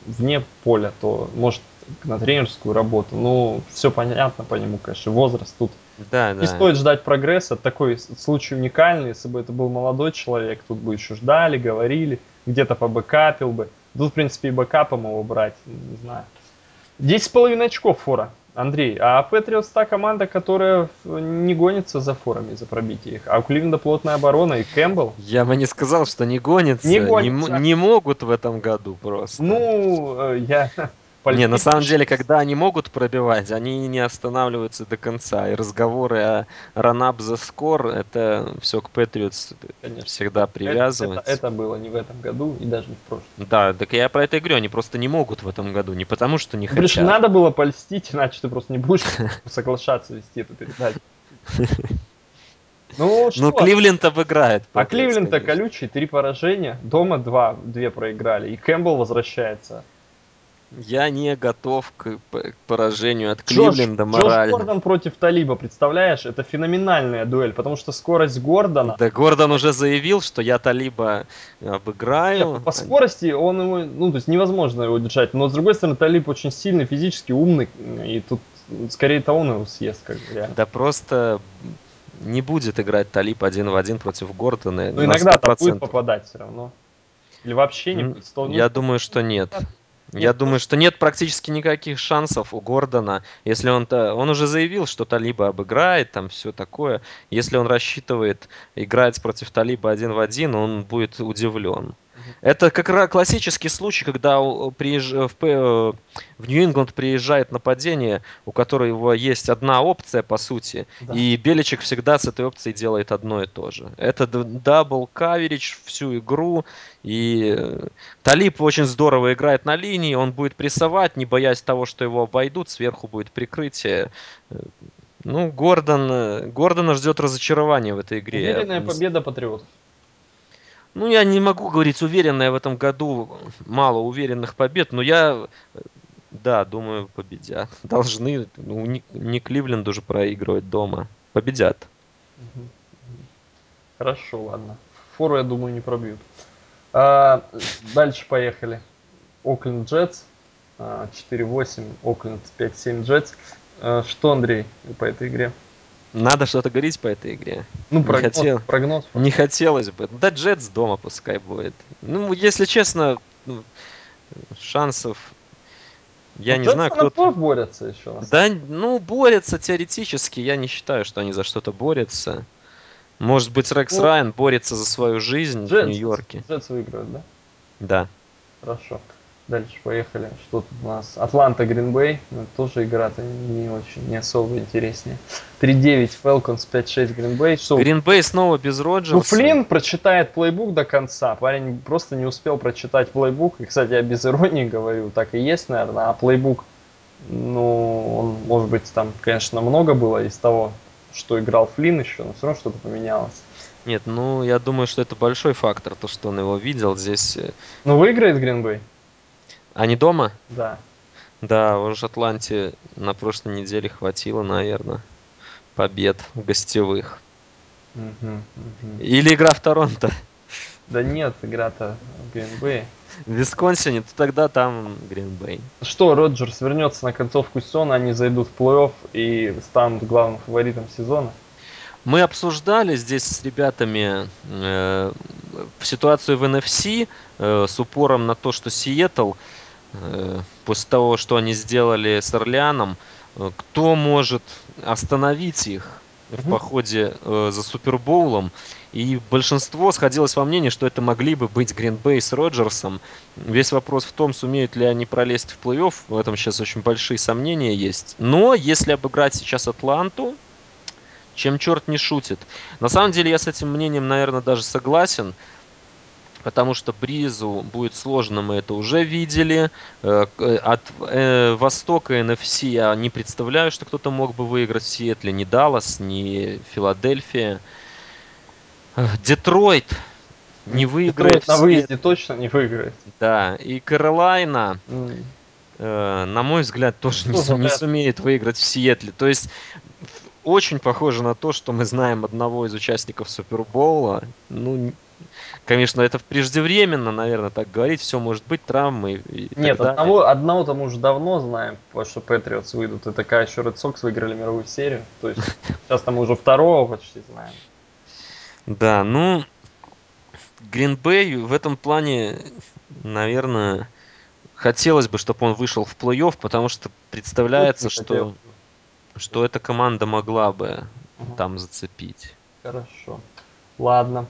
вне поля, то может на тренерскую работу. Ну, все понятно по нему, конечно, возраст тут. Да, не да. стоит ждать прогресса. Такой случай уникальный. Если бы это был молодой человек, тут бы еще ждали, говорили, где-то побэкапил бы. Тут, в принципе, и бэкапом его брать, не знаю. 10,5 очков фора. Андрей, а Патриотс та команда, которая не гонится за форами, за пробитие их. А у Кливленда плотная оборона и Кэмпбелл. Я бы не сказал, что не гонится. Не, гонится. не, не могут в этом году просто. Ну, э, я не, на самом деле, когда они могут пробивать, они не останавливаются до конца. И разговоры о ранап за скор, это все к Патриотс всегда привязывается. Это, это, это было не в этом году и даже не в прошлом. Да, так я про это и говорю, они просто не могут в этом году, не потому что не Блин, хотят. надо было польстить, иначе ты просто не будешь соглашаться вести эту передачу. Ну, Но что? Кливленд обыграет. А Кливленд-то колючий, три поражения, дома два, две проиграли, и Кэмпбелл возвращается. Я не готов к, поражению от Джош, Кливленда Джош морально. Гордон против Талиба, представляешь? Это феноменальная дуэль, потому что скорость Гордона... Да, Гордон уже заявил, что я Талиба Нет, обыграю. по скорости он его, ну, то есть невозможно его держать. Но с другой стороны, Талиб очень сильный, физически умный, и тут скорее-то он его съест, как бы, реально. Да просто не будет играть Талиб один в один против Гордона. На иногда там будет 100%. попадать все равно. Или вообще не будет. Ну, Я думаю, что нет. Я Нет, думаю, что нет практически никаких шансов у Гордона, если он то он уже заявил, что Талиба обыграет, там все такое. Если он рассчитывает играть против Талиба один в один, он будет удивлен. Это как раз классический случай, когда приезж- в, П- э, в Нью-Ингланд приезжает нападение, у которого есть одна опция, по сути, Да. и Беличек всегда с этой опцией делает одно и то же. Это double coverage всю игру, и э, Талип очень здорово играет на линии, он будет прессовать, не боясь того, что его обойдут, сверху будет прикрытие. Э, Ну, Гордон, э, Гордона ждет разочарование в этой игре. Уверенная победа патриотов. Ну, я не могу говорить уверенная в этом году, мало уверенных побед, но я, да, думаю, победят. Должны, ну, не, Кливленд уже проигрывать дома. Победят. Хорошо, ладно. Фору, я думаю, не пробьют. А, дальше поехали. Окленд Джетс. а, 4-8. Окленд 5-7 Джетс. А, что, Андрей, по этой игре? Надо что-то говорить по этой игре. Ну, Не прогноз. хотел. прогноз. Не хотелось бы. Да, Джетс дома пускай будет. Ну, если честно, ну, шансов... Я Ну, не знаю, на кто... плей-офф борются еще. Да, ну, борются теоретически. Я не считаю, что они за что-то борются. Может быть, Рекс Ну, Райан борется за свою жизнь в Джетс, Нью-Йорке. Джетс выиграют, да? Да. Хорошо. Дальше поехали. Что тут у нас? Атланта Гринбей. Ну, тоже игра-то не очень, не особо интереснее. 3-9 Falcons, 5-6 Гринбей. Что, Гринбей снова без Роджерса. Ну, Флинн прочитает плейбук до конца. Парень просто не успел прочитать плейбук. И, кстати, я без иронии говорю, так и есть, наверное. А плейбук, ну, он, может быть, там, конечно, много было из того, что играл Флинн еще, но все равно что-то поменялось. Нет, ну, я думаю, что это большой фактор, то, что он его видел здесь. э, Ну, выиграет Гринбей? Они дома? Да. Да, уж Атланте на прошлой неделе хватило, наверное, побед гостевых. Или игра в Торонто. Да нет, игра-то в Гринбей. В Висконсине, то тогда там Гринбей. Что, Роджерс вернется на концовку сезона, они зайдут в плей-офф и станут главным фаворитом сезона? Мы обсуждали здесь с ребятами э, ситуацию в NFC э, с упором на то, что Сиэтл э, после того, что они сделали с Орлеаном, э, кто может остановить их в походе э, за Супербоулом. И большинство сходилось во мнении, что это могли бы быть Гринбей с Роджерсом. Весь вопрос в том, сумеют ли они пролезть в плей-офф. В этом сейчас очень большие сомнения есть. Но если обыграть сейчас Атланту, чем черт не шутит. На самом деле я с этим мнением, наверное, даже согласен. Потому что Бризу будет сложно, мы это уже видели. Э, э, От э, Востока NFC я не представляю, что кто-то мог бы выиграть в Сиэтле. Ни Даллас, ни Филадельфия. Детройт не выиграет Детройт на выезде точно не выиграет. Да, и Каролайна, э, на мой взгляд, тоже не, су- не сумеет выиграть в Сиэтле. То есть очень похоже на то, что мы знаем одного из участников Супербоула. Ну, конечно, это преждевременно, наверное, так говорить. Все может быть, травмы и Нет, далее. одного, одного-то мы уже давно знаем, что Патриотс выйдут. Это такая еще Red Sox выиграли мировую серию. То есть сейчас там уже второго почти знаем. Да, ну, Гринбей в этом плане, наверное, хотелось бы, чтобы он вышел в плей-офф, потому что представляется, что, хотел. что эта команда могла бы Ага. там зацепить. Хорошо. Ладно.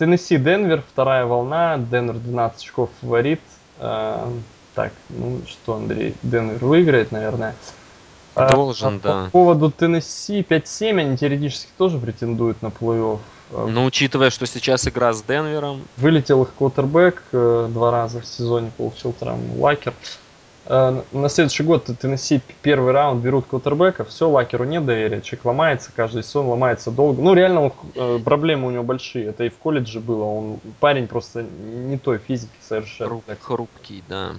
Теннесси, Денвер, вторая волна. Денвер 12 очков фаворит. А, так, ну что, Андрей, Денвер выиграет, наверное. А, Должен, а, да. По поводу Теннесси 5-7, они теоретически тоже претендуют на плей-офф. А, Но учитывая, что сейчас игра с Денвером, Вылетел их квотербек э, два раза в сезоне, получил травму Лакер. Э, на следующий год ты Теннесси первый раунд берут квотербека, все, Лакеру нет доверия, человек ломается, каждый сезон ломается долго. Ну, реально, он, э, проблемы у него большие, это и в колледже было, он парень просто не той физики совершенно. Хруп, хрупкий, да.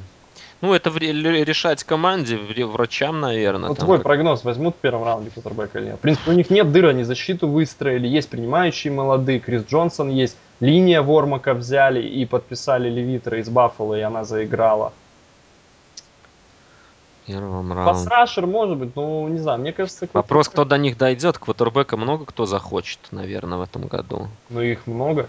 Ну, это решать команде, врачам, наверное. Ну, твой как... прогноз, возьмут в первом раунде квотербека или нет? В принципе, у них нет дыр, они защиту выстроили, есть принимающие молодые, Крис Джонсон есть, линия Вормака взяли и подписали Левитера из Баффала, и она заиграла. Первом раунде. Пасрашер может быть, ну не знаю, мне кажется... Вопрос, кто до них дойдет, квотербека много кто захочет, наверное, в этом году. Ну их много.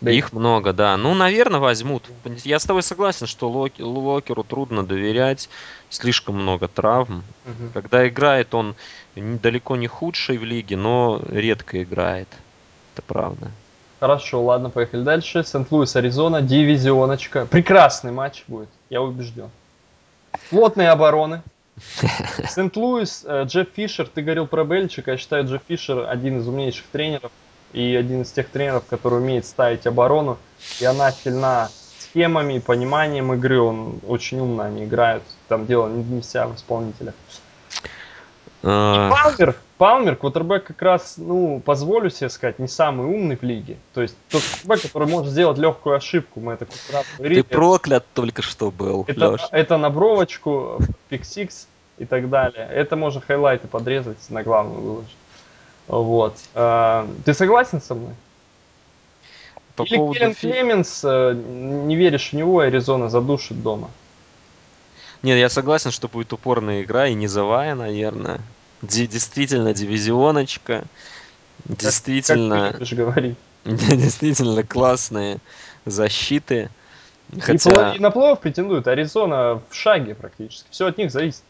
Да их много, да. Ну, наверное, возьмут. Я с тобой согласен, что Локи, Локеру трудно доверять, слишком много травм. Угу. Когда играет, он далеко не худший в лиге, но редко играет. Это правда. Хорошо, ладно, поехали дальше. Сент-Луис, Аризона, дивизионочка. Прекрасный матч будет, я убежден. Плотные обороны. Сент-Луис, э, Джефф Фишер, ты говорил про Бельчика, я считаю, Джефф Фишер один из умнейших тренеров и один из тех тренеров, который умеет ставить оборону, и она сильна схемами, пониманием игры, он очень умно они играют, там дело не вся в исполнителях. А. Палмер, Палмер, квотербек как раз, ну, позволю себе сказать, не самый умный в лиге. То есть тот квотербек, который может сделать легкую ошибку. Мы это говорили. Ты проклят только что был, это, Леш. это на бровочку, pick six и так далее. Это можно highlight ы подрезать, на главную выложить. Вот. А, ты согласен со мной? По Или поводу Келлен. Клеменс, э, не веришь в него, Аризона задушит дома? Нет, я согласен, что будет упорная игра и низовая, наверное. Ди- действительно, дивизионочка. Действительно... Как, как говорить? Действительно классные защиты. Хотя... И, на плей претендует Аризона в шаге практически. Все от них зависит.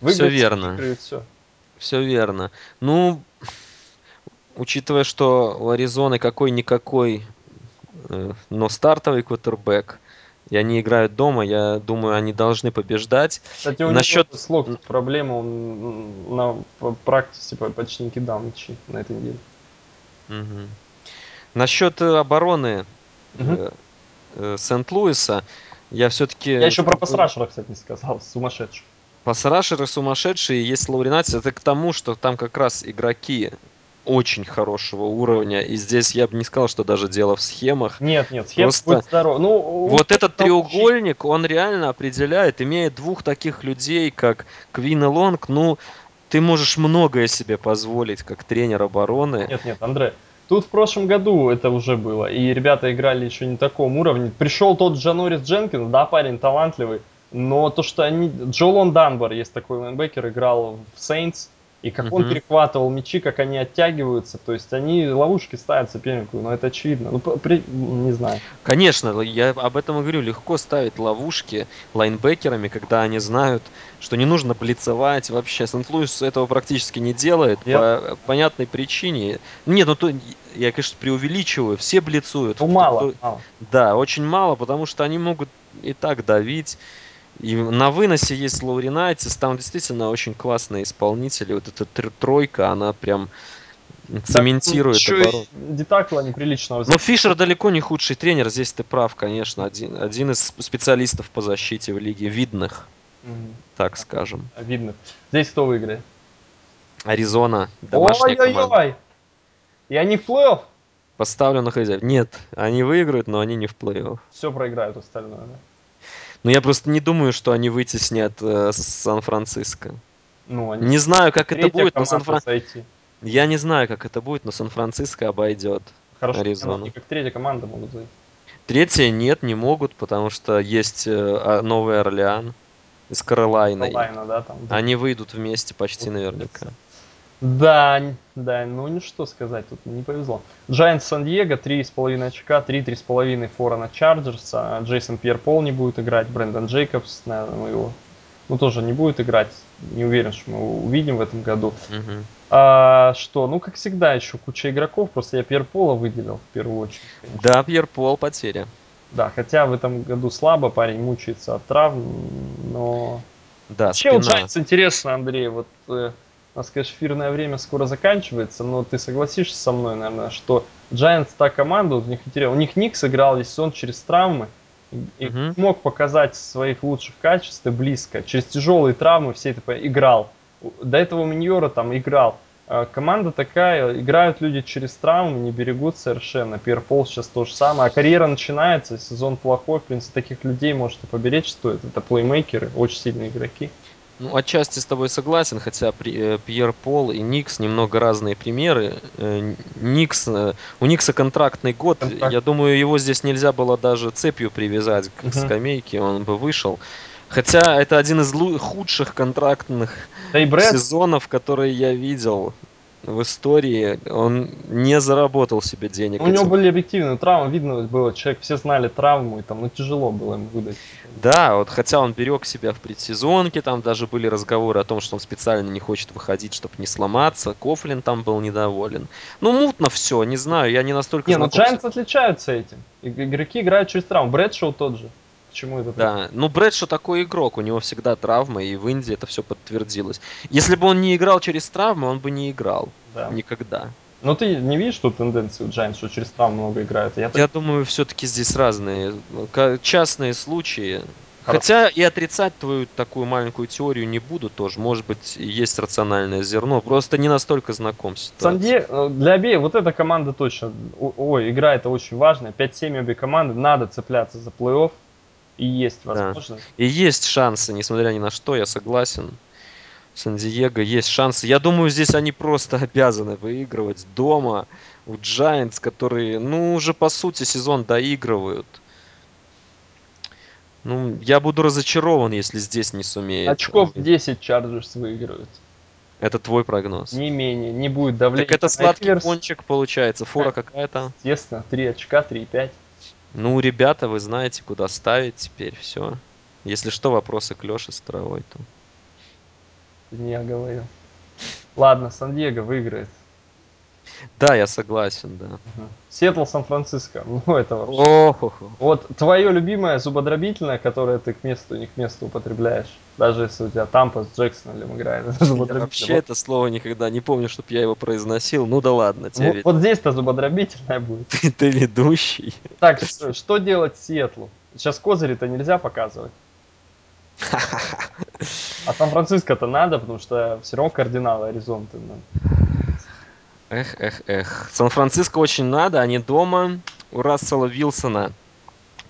Все верно. все. Все верно. Ну, учитывая, что у Аризоны какой-никакой, э, но стартовый квотербек, и они играют дома, я думаю, они должны побеждать. Кстати, у Насчет... него слог проблема, он на практике почти не кидал мячи на этой неделе. Угу. Насчет э, обороны угу. Сент-Луиса, я все-таки... Я еще про пасрашера, кстати, не сказал, сумасшедший. Пасрашеры сумасшедшие, есть Лауринатис, это к тому, что там как раз игроки очень хорошего уровня. И здесь я бы не сказал, что даже дело в схемах. Нет, нет, схема Просто будет здоров. Ну, вот этот треугольник, он реально определяет, имея двух таких людей, как Квин и Лонг, ну, ты можешь многое себе позволить, как тренер обороны. Нет, нет, Андрей, Тут в прошлом году это уже было, и ребята играли еще не таком уровне. Пришел тот Джанорис Дженкинс, да, парень талантливый, но то, что они... Джолон Данбар, есть такой лайнбекер, играл в Saints, и как угу. он перехватывал мячи, как они оттягиваются, то есть они ловушки ставят сопернику, но это очевидно. Ну, при, не знаю. Конечно, я об этом и говорю, легко ставить ловушки лайнбекерами, когда они знают, что не нужно блицевать вообще. Сент-Луис этого практически не делает yep. по понятной причине. Нет, ну то я, конечно, преувеличиваю, все блицуют. Ну, мало, мало. Да, очень мало, потому что они могут и так давить. И на выносе есть Лауринайтис, там действительно очень классные исполнители. Вот эта тройка, она прям цементирует так, оборот. Детакла неприличного. Но Фишер далеко не худший тренер, здесь ты прав, конечно. Один, один из специалистов по защите в лиге, видных, mm-hmm. так скажем. Видных. Здесь кто выиграет? Аризона, Ой-ой-ой! И они в плей-офф? Поставлю на хозяев. Нет, они выиграют, но они не в плей-офф. Все проиграют остальное, да? Но я просто не думаю, что они вытеснят э, Сан-Франциско. Ну, они... Не знаю, как это будет, но Сан-Франциско... Я не знаю, как это будет, но Сан-Франциско обойдет Хорошо, Аризону. Как третья команда могут зайти. Третья нет, не могут, потому что есть э, а, Новый Орлеан из Каролайна. Каролайна да, там. Да. Они выйдут вместе почти наверняка. Да, да, ну не что сказать, тут не повезло. Giants Сан-Диего, 3,5 очка, 3-3,5 фора на Чарджерс, Джейсон Пьер Пол не будет играть, Брэндон Джейкобс, наверное, мы его, ну тоже не будет играть, не уверен, что мы его увидим в этом году. А, что, ну как всегда еще куча игроков, просто я Пьер Пола выделил в первую очередь. Конечно. Да, Пьер Пол потеря. Да, хотя в этом году слабо, парень мучается от травм, но... Да, Вообще спина. у Giants интересно, Андрей, вот э, у нас, конечно, эфирное время скоро заканчивается, но ты согласишься со мной, наверное, что Giants та команда, у них, у них Ник сыграл весь сезон через травмы, и угу. мог показать своих лучших качеств и близко. Через тяжелые травмы все это играл. До этого Миньора там играл. А команда такая, играют люди через травмы, не берегут совершенно. Пьер Пол сейчас то же самое. А карьера начинается, сезон плохой, в принципе, таких людей может и поберечь стоит. Это плеймейкеры, очень сильные игроки. Ну, отчасти с тобой согласен, хотя э, Пьер Пол и Никс немного разные примеры. Э, Никс, э, у Никса контрактный год, Контракт. я думаю, его здесь нельзя было даже цепью привязать к угу. скамейке, он бы вышел. Хотя это один из худших контрактных да сезонов, которые я видел в истории. Он не заработал себе денег. У него были объективные травмы, видно было, человек, все знали травму, и там, ну, тяжело было ему выдать. Да, вот хотя он берег себя в предсезонке, там даже были разговоры о том, что он специально не хочет выходить, чтобы не сломаться. Кофлин там был недоволен. Ну, мутно все, не знаю, я не настолько Не, ну Giants отличаются этим. Игроки играют через травму. Брэдшоу тот же. Почему это? Да, ну Брэдшо такой игрок, у него всегда травма, и в Индии это все подтвердилось. Если бы он не играл через травму, он бы не играл. Да. Никогда. Но ты не видишь тут тенденции у Giants, что через травму много играют? Я, Я так... думаю, все-таки здесь разные частные случаи. Хорошо. Хотя и отрицать твою такую маленькую теорию не буду тоже. Может быть, есть рациональное зерно. Просто не настолько знаком с. Санде... Для обеих вот эта команда точно... Ой, игра это очень важная. 5-7 обе команды. Надо цепляться за плей-офф. И есть возможность. Да. И есть шансы, несмотря ни на что, я согласен. Сан-Диего есть шансы. Я думаю, здесь они просто обязаны выигрывать дома у Giants, которые, ну, уже по сути сезон доигрывают. Ну, я буду разочарован, если здесь не сумеют. Очков 10 Чарджерс выигрывают. Это твой прогноз. Не менее, не будет давления. Так это сладкий пончик получается. Фора какая-то. Естественно, 3 очка, 3,5. Ну, ребята, вы знаете, куда ставить теперь, все. Если что, вопросы к Леше Стровой, то... Не я говорю. Ладно, Сан-Диего выиграет. Да, я согласен, да. Сиэтл, Сан-Франциско. Ну, это вообще... Вот твое любимое зубодробительное, которое ты к месту, не к месту употребляешь. Даже если у тебя Тампа с Джексоном играет. Я вообще это слово никогда не помню, чтобы я его произносил. Ну да ладно, тебе вот, вот здесь-то зубодробительное будет. Ты, ты ведущий. Так, что, что делать Сиэтлу? Сейчас козыри-то нельзя показывать. А Сан-Франциско-то надо, потому что все равно кардиналы Аризоны. Эх, эх, эх. Сан-Франциско очень надо, они дома. У Рассела Вилсона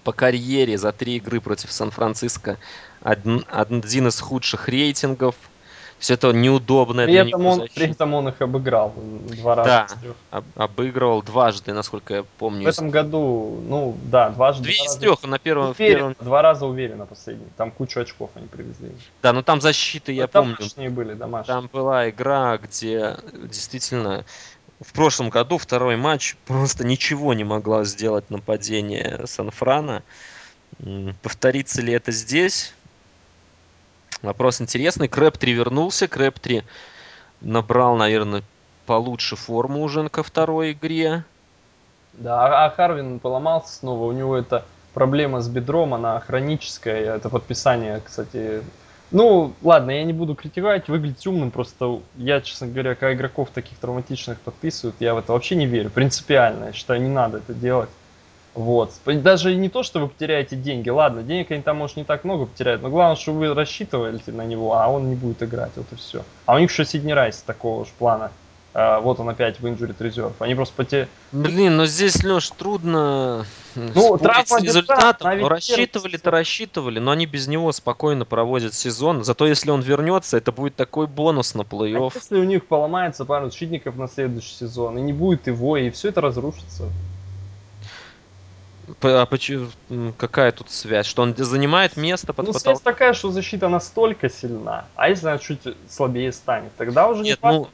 по карьере за три игры против Сан-Франциско один, один из худших рейтингов – все это неудобно. При, этом он, при этом он их обыграл два раза. Да, об, обыгрывал дважды, насколько я помню. В этом году, ну да, дважды. Две из трех, на первом, уверен, первом... Два раза уверенно последний. Там кучу очков они привезли. Да, но там защиты, я помню. Домашние были, домашние. Там была игра, где действительно в прошлом году второй матч просто ничего не могла сделать нападение Сан-Франа. Повторится ли это здесь? Вопрос интересный. Крэптри вернулся. Крэптри набрал, наверное, получше форму уже ко второй игре. Да, а, а Харвин поломался снова. У него это проблема с бедром, она хроническая. Это подписание, кстати. Ну, ладно, я не буду критиковать, выглядеть умным, просто я, честно говоря, когда игроков таких травматичных подписывают, я в это вообще не верю. Принципиально, я считаю, не надо это делать. Вот. Даже не то, что вы потеряете деньги. Ладно, денег они там, может, не так много потеряют, но главное, что вы рассчитывали на него, а он не будет играть. Вот и все. А у них еще Сидни Райс такого же плана. А, вот он опять в injured reserve. Они просто потеряли... Блин, но здесь, Леш, трудно ну, травма результатом. Ну, рассчитывали-то рассчитывали, но они без него спокойно проводят сезон. Зато если он вернется, это будет такой бонус на плей-офф. А если у них поломается пару защитников на следующий сезон, и не будет его, и все это разрушится. А почему, какая тут связь? Что он занимает место под Ну, потолком? связь такая, что защита настолько сильна, а если она чуть слабее станет, тогда уже Нет, не ну,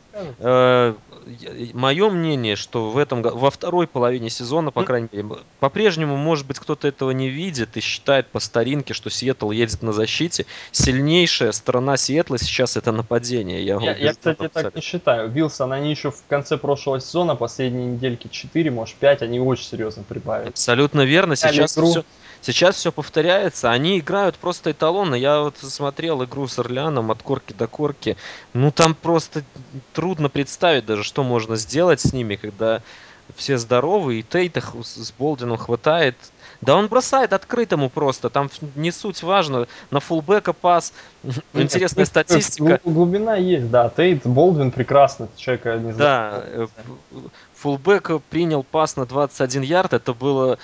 мое мнение, что в этом во второй половине сезона, по крайней мере, по-прежнему, может быть, кто-то этого не видит и считает по старинке, что Сиэтл едет на защите. Сильнейшая сторона Сиэтла сейчас это нападение. Я, я, я кстати, абсолютно. так не считаю. Вилсон, они еще в конце прошлого сезона, последние недельки 4, может 5, они очень серьезно прибавили. Абсолютно верно. Сейчас все, сейчас все повторяется. Они играют просто эталонно. Я вот смотрел игру с Орлеаном от корки до корки. Ну, там просто трудно представить даже, что можно сделать с ними, когда все здоровы, и Тейта с Болдином хватает Да он бросает открытому просто, там не суть важно, на фулбека пас, интересная статистика. Глубина есть, да, Тейт, Болдвин прекрасно, человека не знаю. Да, э, фулбек принял пас на 21 ярд, это было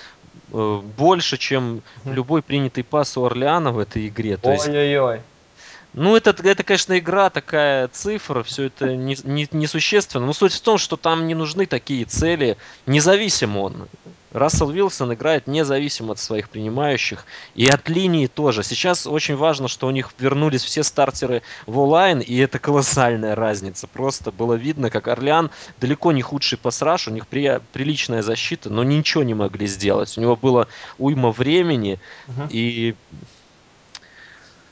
больше, чем любой принятый пас у Орлеана в этой игре. Ой-ой-ой. Ну, это, это, конечно, игра такая цифра, все это несущественно. Не, не, существенно. Но суть в том, что там не нужны такие цели, независимо он. Рассел Вилсон играет независимо от своих принимающих и от линии тоже. Сейчас очень важно, что у них вернулись все стартеры в онлайн, и это колоссальная разница. Просто было видно, как Орлеан далеко не худший пасраж, у них при, приличная защита, но ничего не могли сделать. У него было уйма времени, uh-huh. и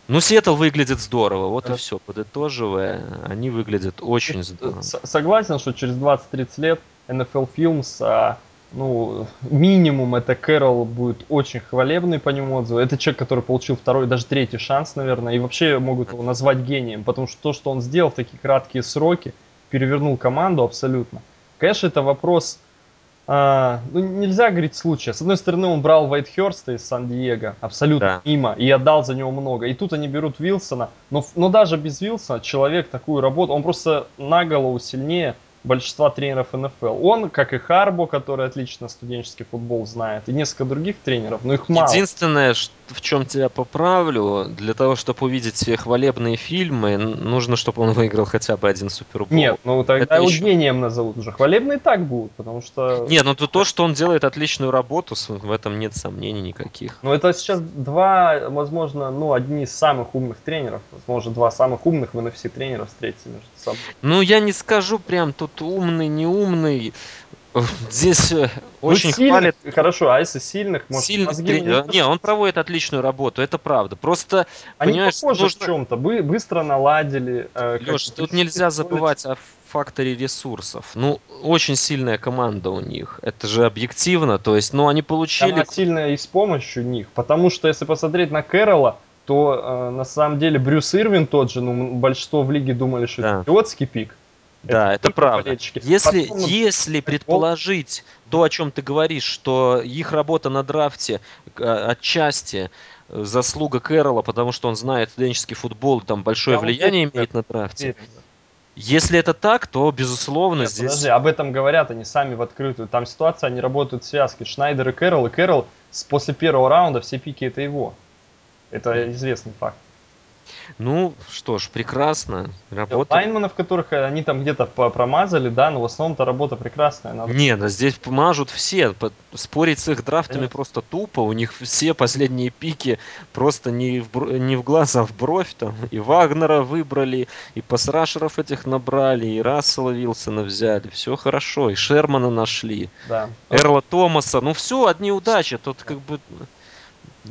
ну, Сиэтл выглядит здорово, вот да. и все. Подытоживая, они выглядят очень здорово. Согласен, что через 20-30 лет NFL Films, а, ну, минимум это Кэрол будет очень хвалебный по нему отзывы. Это человек, который получил второй, даже третий шанс, наверное, и вообще могут его назвать гением, потому что то, что он сделал в такие краткие сроки, перевернул команду абсолютно. Конечно, это вопрос а, ну, нельзя говорить случая. С одной стороны, он брал Вайтхерста из Сан-Диего, абсолютно да. мимо, и отдал за него много. И тут они берут Вилсона. Но, но даже без Вилсона человек такую работу, он просто на голову сильнее большинства тренеров НФЛ. Он, как и Харбо, который отлично студенческий футбол знает, и несколько других тренеров, но их мало. Единственное, в чем тебя поправлю, для того, чтобы увидеть все хвалебные фильмы, нужно, чтобы он выиграл хотя бы один Супербол. Нет, ну тогда Это его еще... гением назовут уже. Хвалебные так будут, потому что... Нет, ну то, то, что он делает отличную работу, в этом нет сомнений никаких. Ну это сейчас два, возможно, ну одни из самых умных тренеров, возможно, два самых умных в NFC тренеров встретятся между собой. Ну я не скажу прям тут умный, не умный. Здесь э, ну, очень сильных, хвалит. Хорошо, а если сильных, может, сильных тренер... Не, он проводит отличную работу, это правда. Просто Они понимаешь, похожи нужно... в чем-то, Бы, быстро наладили. Э, Леш, тут нельзя забывать о факторе ресурсов. Ну, очень сильная команда у них. Это же объективно. То есть, ну, они получили... Она сильная и с помощью них. Потому что, если посмотреть на Кэрола, то э, на самом деле Брюс Ирвин тот же, ну, большинство в лиге думали, что да. это идиотский пик. Да, это, это правда. Болельщики. Если, Потом... если предположить то, о чем ты говоришь, что их работа на драфте э, отчасти э, заслуга Кэрола, потому что он знает студенческий футбол, там большое Я влияние имеет на драфте. Если это так, то безусловно Нет, здесь. Подожди, об этом говорят они сами в открытую. Там ситуация, они работают в связке. Шнайдер и Кэрол. И Кэрол после первого раунда все пики это его. Это известный факт. Ну, что ж, прекрасно. Работа. Лайнманов, которых они там где-то промазали, да, но в основном-то работа прекрасная. Надо... Нет, да здесь помажут все. Спорить с их драфтами Нет. просто тупо. У них все последние пики просто не в, не в глаз, а в бровь. Там. И Вагнера выбрали, и pass rusher ов этих набрали, и Рассела Вилсона взяли. Все хорошо. И Шермана нашли. Да. Эрла Томаса. Ну все, одни удачи. Тут как бы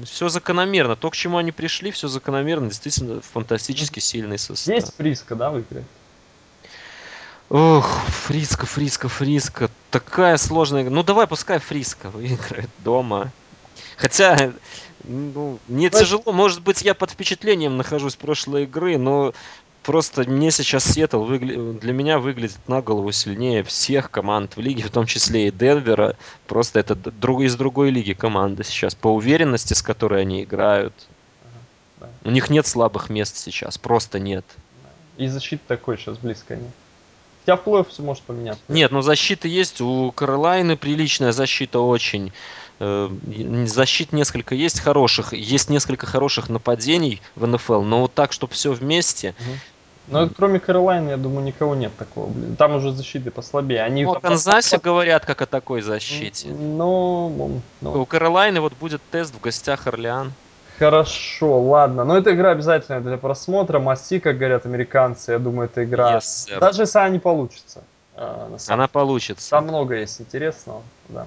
все закономерно. То, к чему они пришли, все закономерно. Действительно, фантастически сильный состав. Есть Фриска, да, в игре? Ох, Фриска, Фриска, Фриска. Такая сложная... Ну, давай, пускай Фриска выиграет дома. Хотя, ну, мне Знаешь... тяжело. Может быть, я под впечатлением нахожусь прошлой игры, но просто мне сейчас Сиэтл выгля... для меня выглядит на голову сильнее всех команд в лиге, в том числе и Денвера. Просто это друг... из другой лиги команда сейчас. По уверенности, с которой они играют. Ага, да. У них нет слабых мест сейчас, просто нет. И защиты такой сейчас близко нет. Хотя в плей-офф все может поменяться. Нет, но защита есть. У Каролайны приличная защита очень. Э, защит несколько есть хороших. Есть несколько хороших нападений в НФЛ, но вот так, чтобы все вместе, угу. Ну, кроме Каролайны, я думаю, никого нет такого. Блин. Там уже защиты послабее. Они ну, о Канзасе говорят, как о такой защите. Ну, ну, У Каролайны вот будет тест в гостях Орлеан. Хорошо, ладно. Но эта игра обязательная для просмотра. Масти, как говорят американцы, я думаю, эта игра... Yes, Даже если она не получится. Э, она получится. Там много есть интересного, да.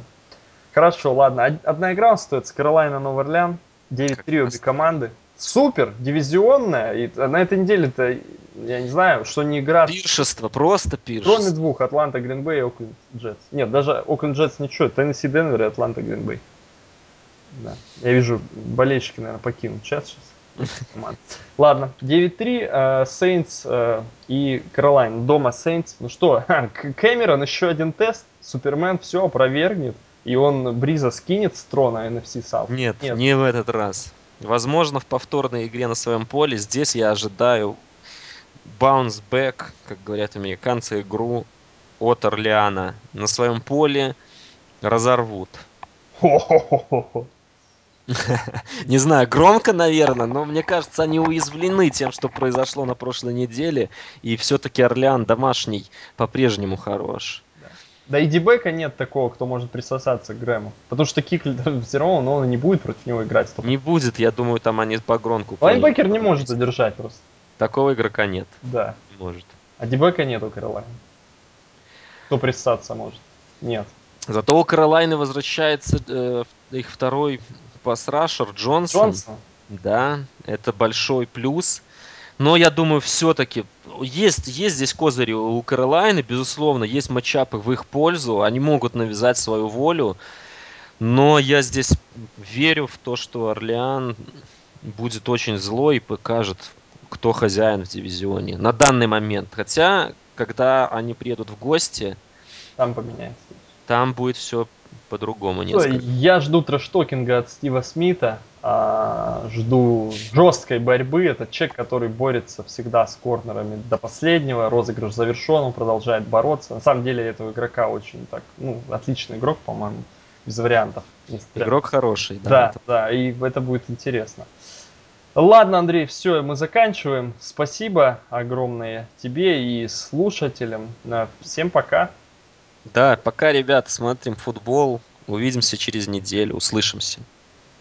Хорошо, ладно. Одна игра остается. Каролайна Новый Орлеан. 9-3 обе команды супер, дивизионная. И на этой неделе-то, я не знаю, что не игра. Пиршество, просто пиршество. Кроме двух, Атланта, Гринбей и Окленд Джетс. Нет, даже Окленд Джетс ничего, Теннесси, Денвер и Атланта, Гринбей. Да. Я вижу, болельщики, наверное, покинут чат сейчас. Ладно, 9-3, Сейнтс э, э, и Каролайн. Дома Сейнтс. Ну что, Кэмерон, еще один тест. Супермен все опровергнет и он Бриза скинет с трона NFC South? Нет, Нет, не в этот раз. Возможно, в повторной игре на своем поле здесь я ожидаю bounce back, как говорят американцы, игру от Орлеана. На своем поле разорвут. Не знаю, громко, наверное, но мне кажется, они уязвлены тем, что произошло на прошлой неделе. И все-таки Орлеан домашний по-прежнему хорош. Да и Дебека нет такого, кто может присосаться к Грэму. Потому что Кикли все равно, но он не будет против него играть. Столько. Не будет, я думаю, там они по гронку. Лайнбекер не может задержать просто. Такого игрока нет. Да. Не может. А Дебека нет у Каролайна. Кто присосаться может? Нет. Зато у Каролайны возвращается э, их второй пасрашер Джонсон. Джонсон? Да, это большой плюс. Но я думаю, все-таки есть, есть здесь козыри у Каролайны, безусловно, есть матчапы в их пользу, они могут навязать свою волю. Но я здесь верю в то, что Орлеан будет очень злой и покажет, кто хозяин в дивизионе на данный момент. Хотя, когда они приедут в гости, там поменяется. Там будет все по-другому. Я жду трэштокинга от Стива Смита. А, жду жесткой борьбы. Это человек, который борется всегда с корнерами до последнего. Розыгрыш завершен, он продолжает бороться. На самом деле этого игрока очень так, ну, отличный игрок, по-моему, без вариантов. Игрок хороший, да. Да, это... да, и это будет интересно. Ладно, Андрей, все, мы заканчиваем. Спасибо огромное тебе и слушателям. Всем пока. Да, пока, ребята, смотрим футбол. Увидимся через неделю, услышимся.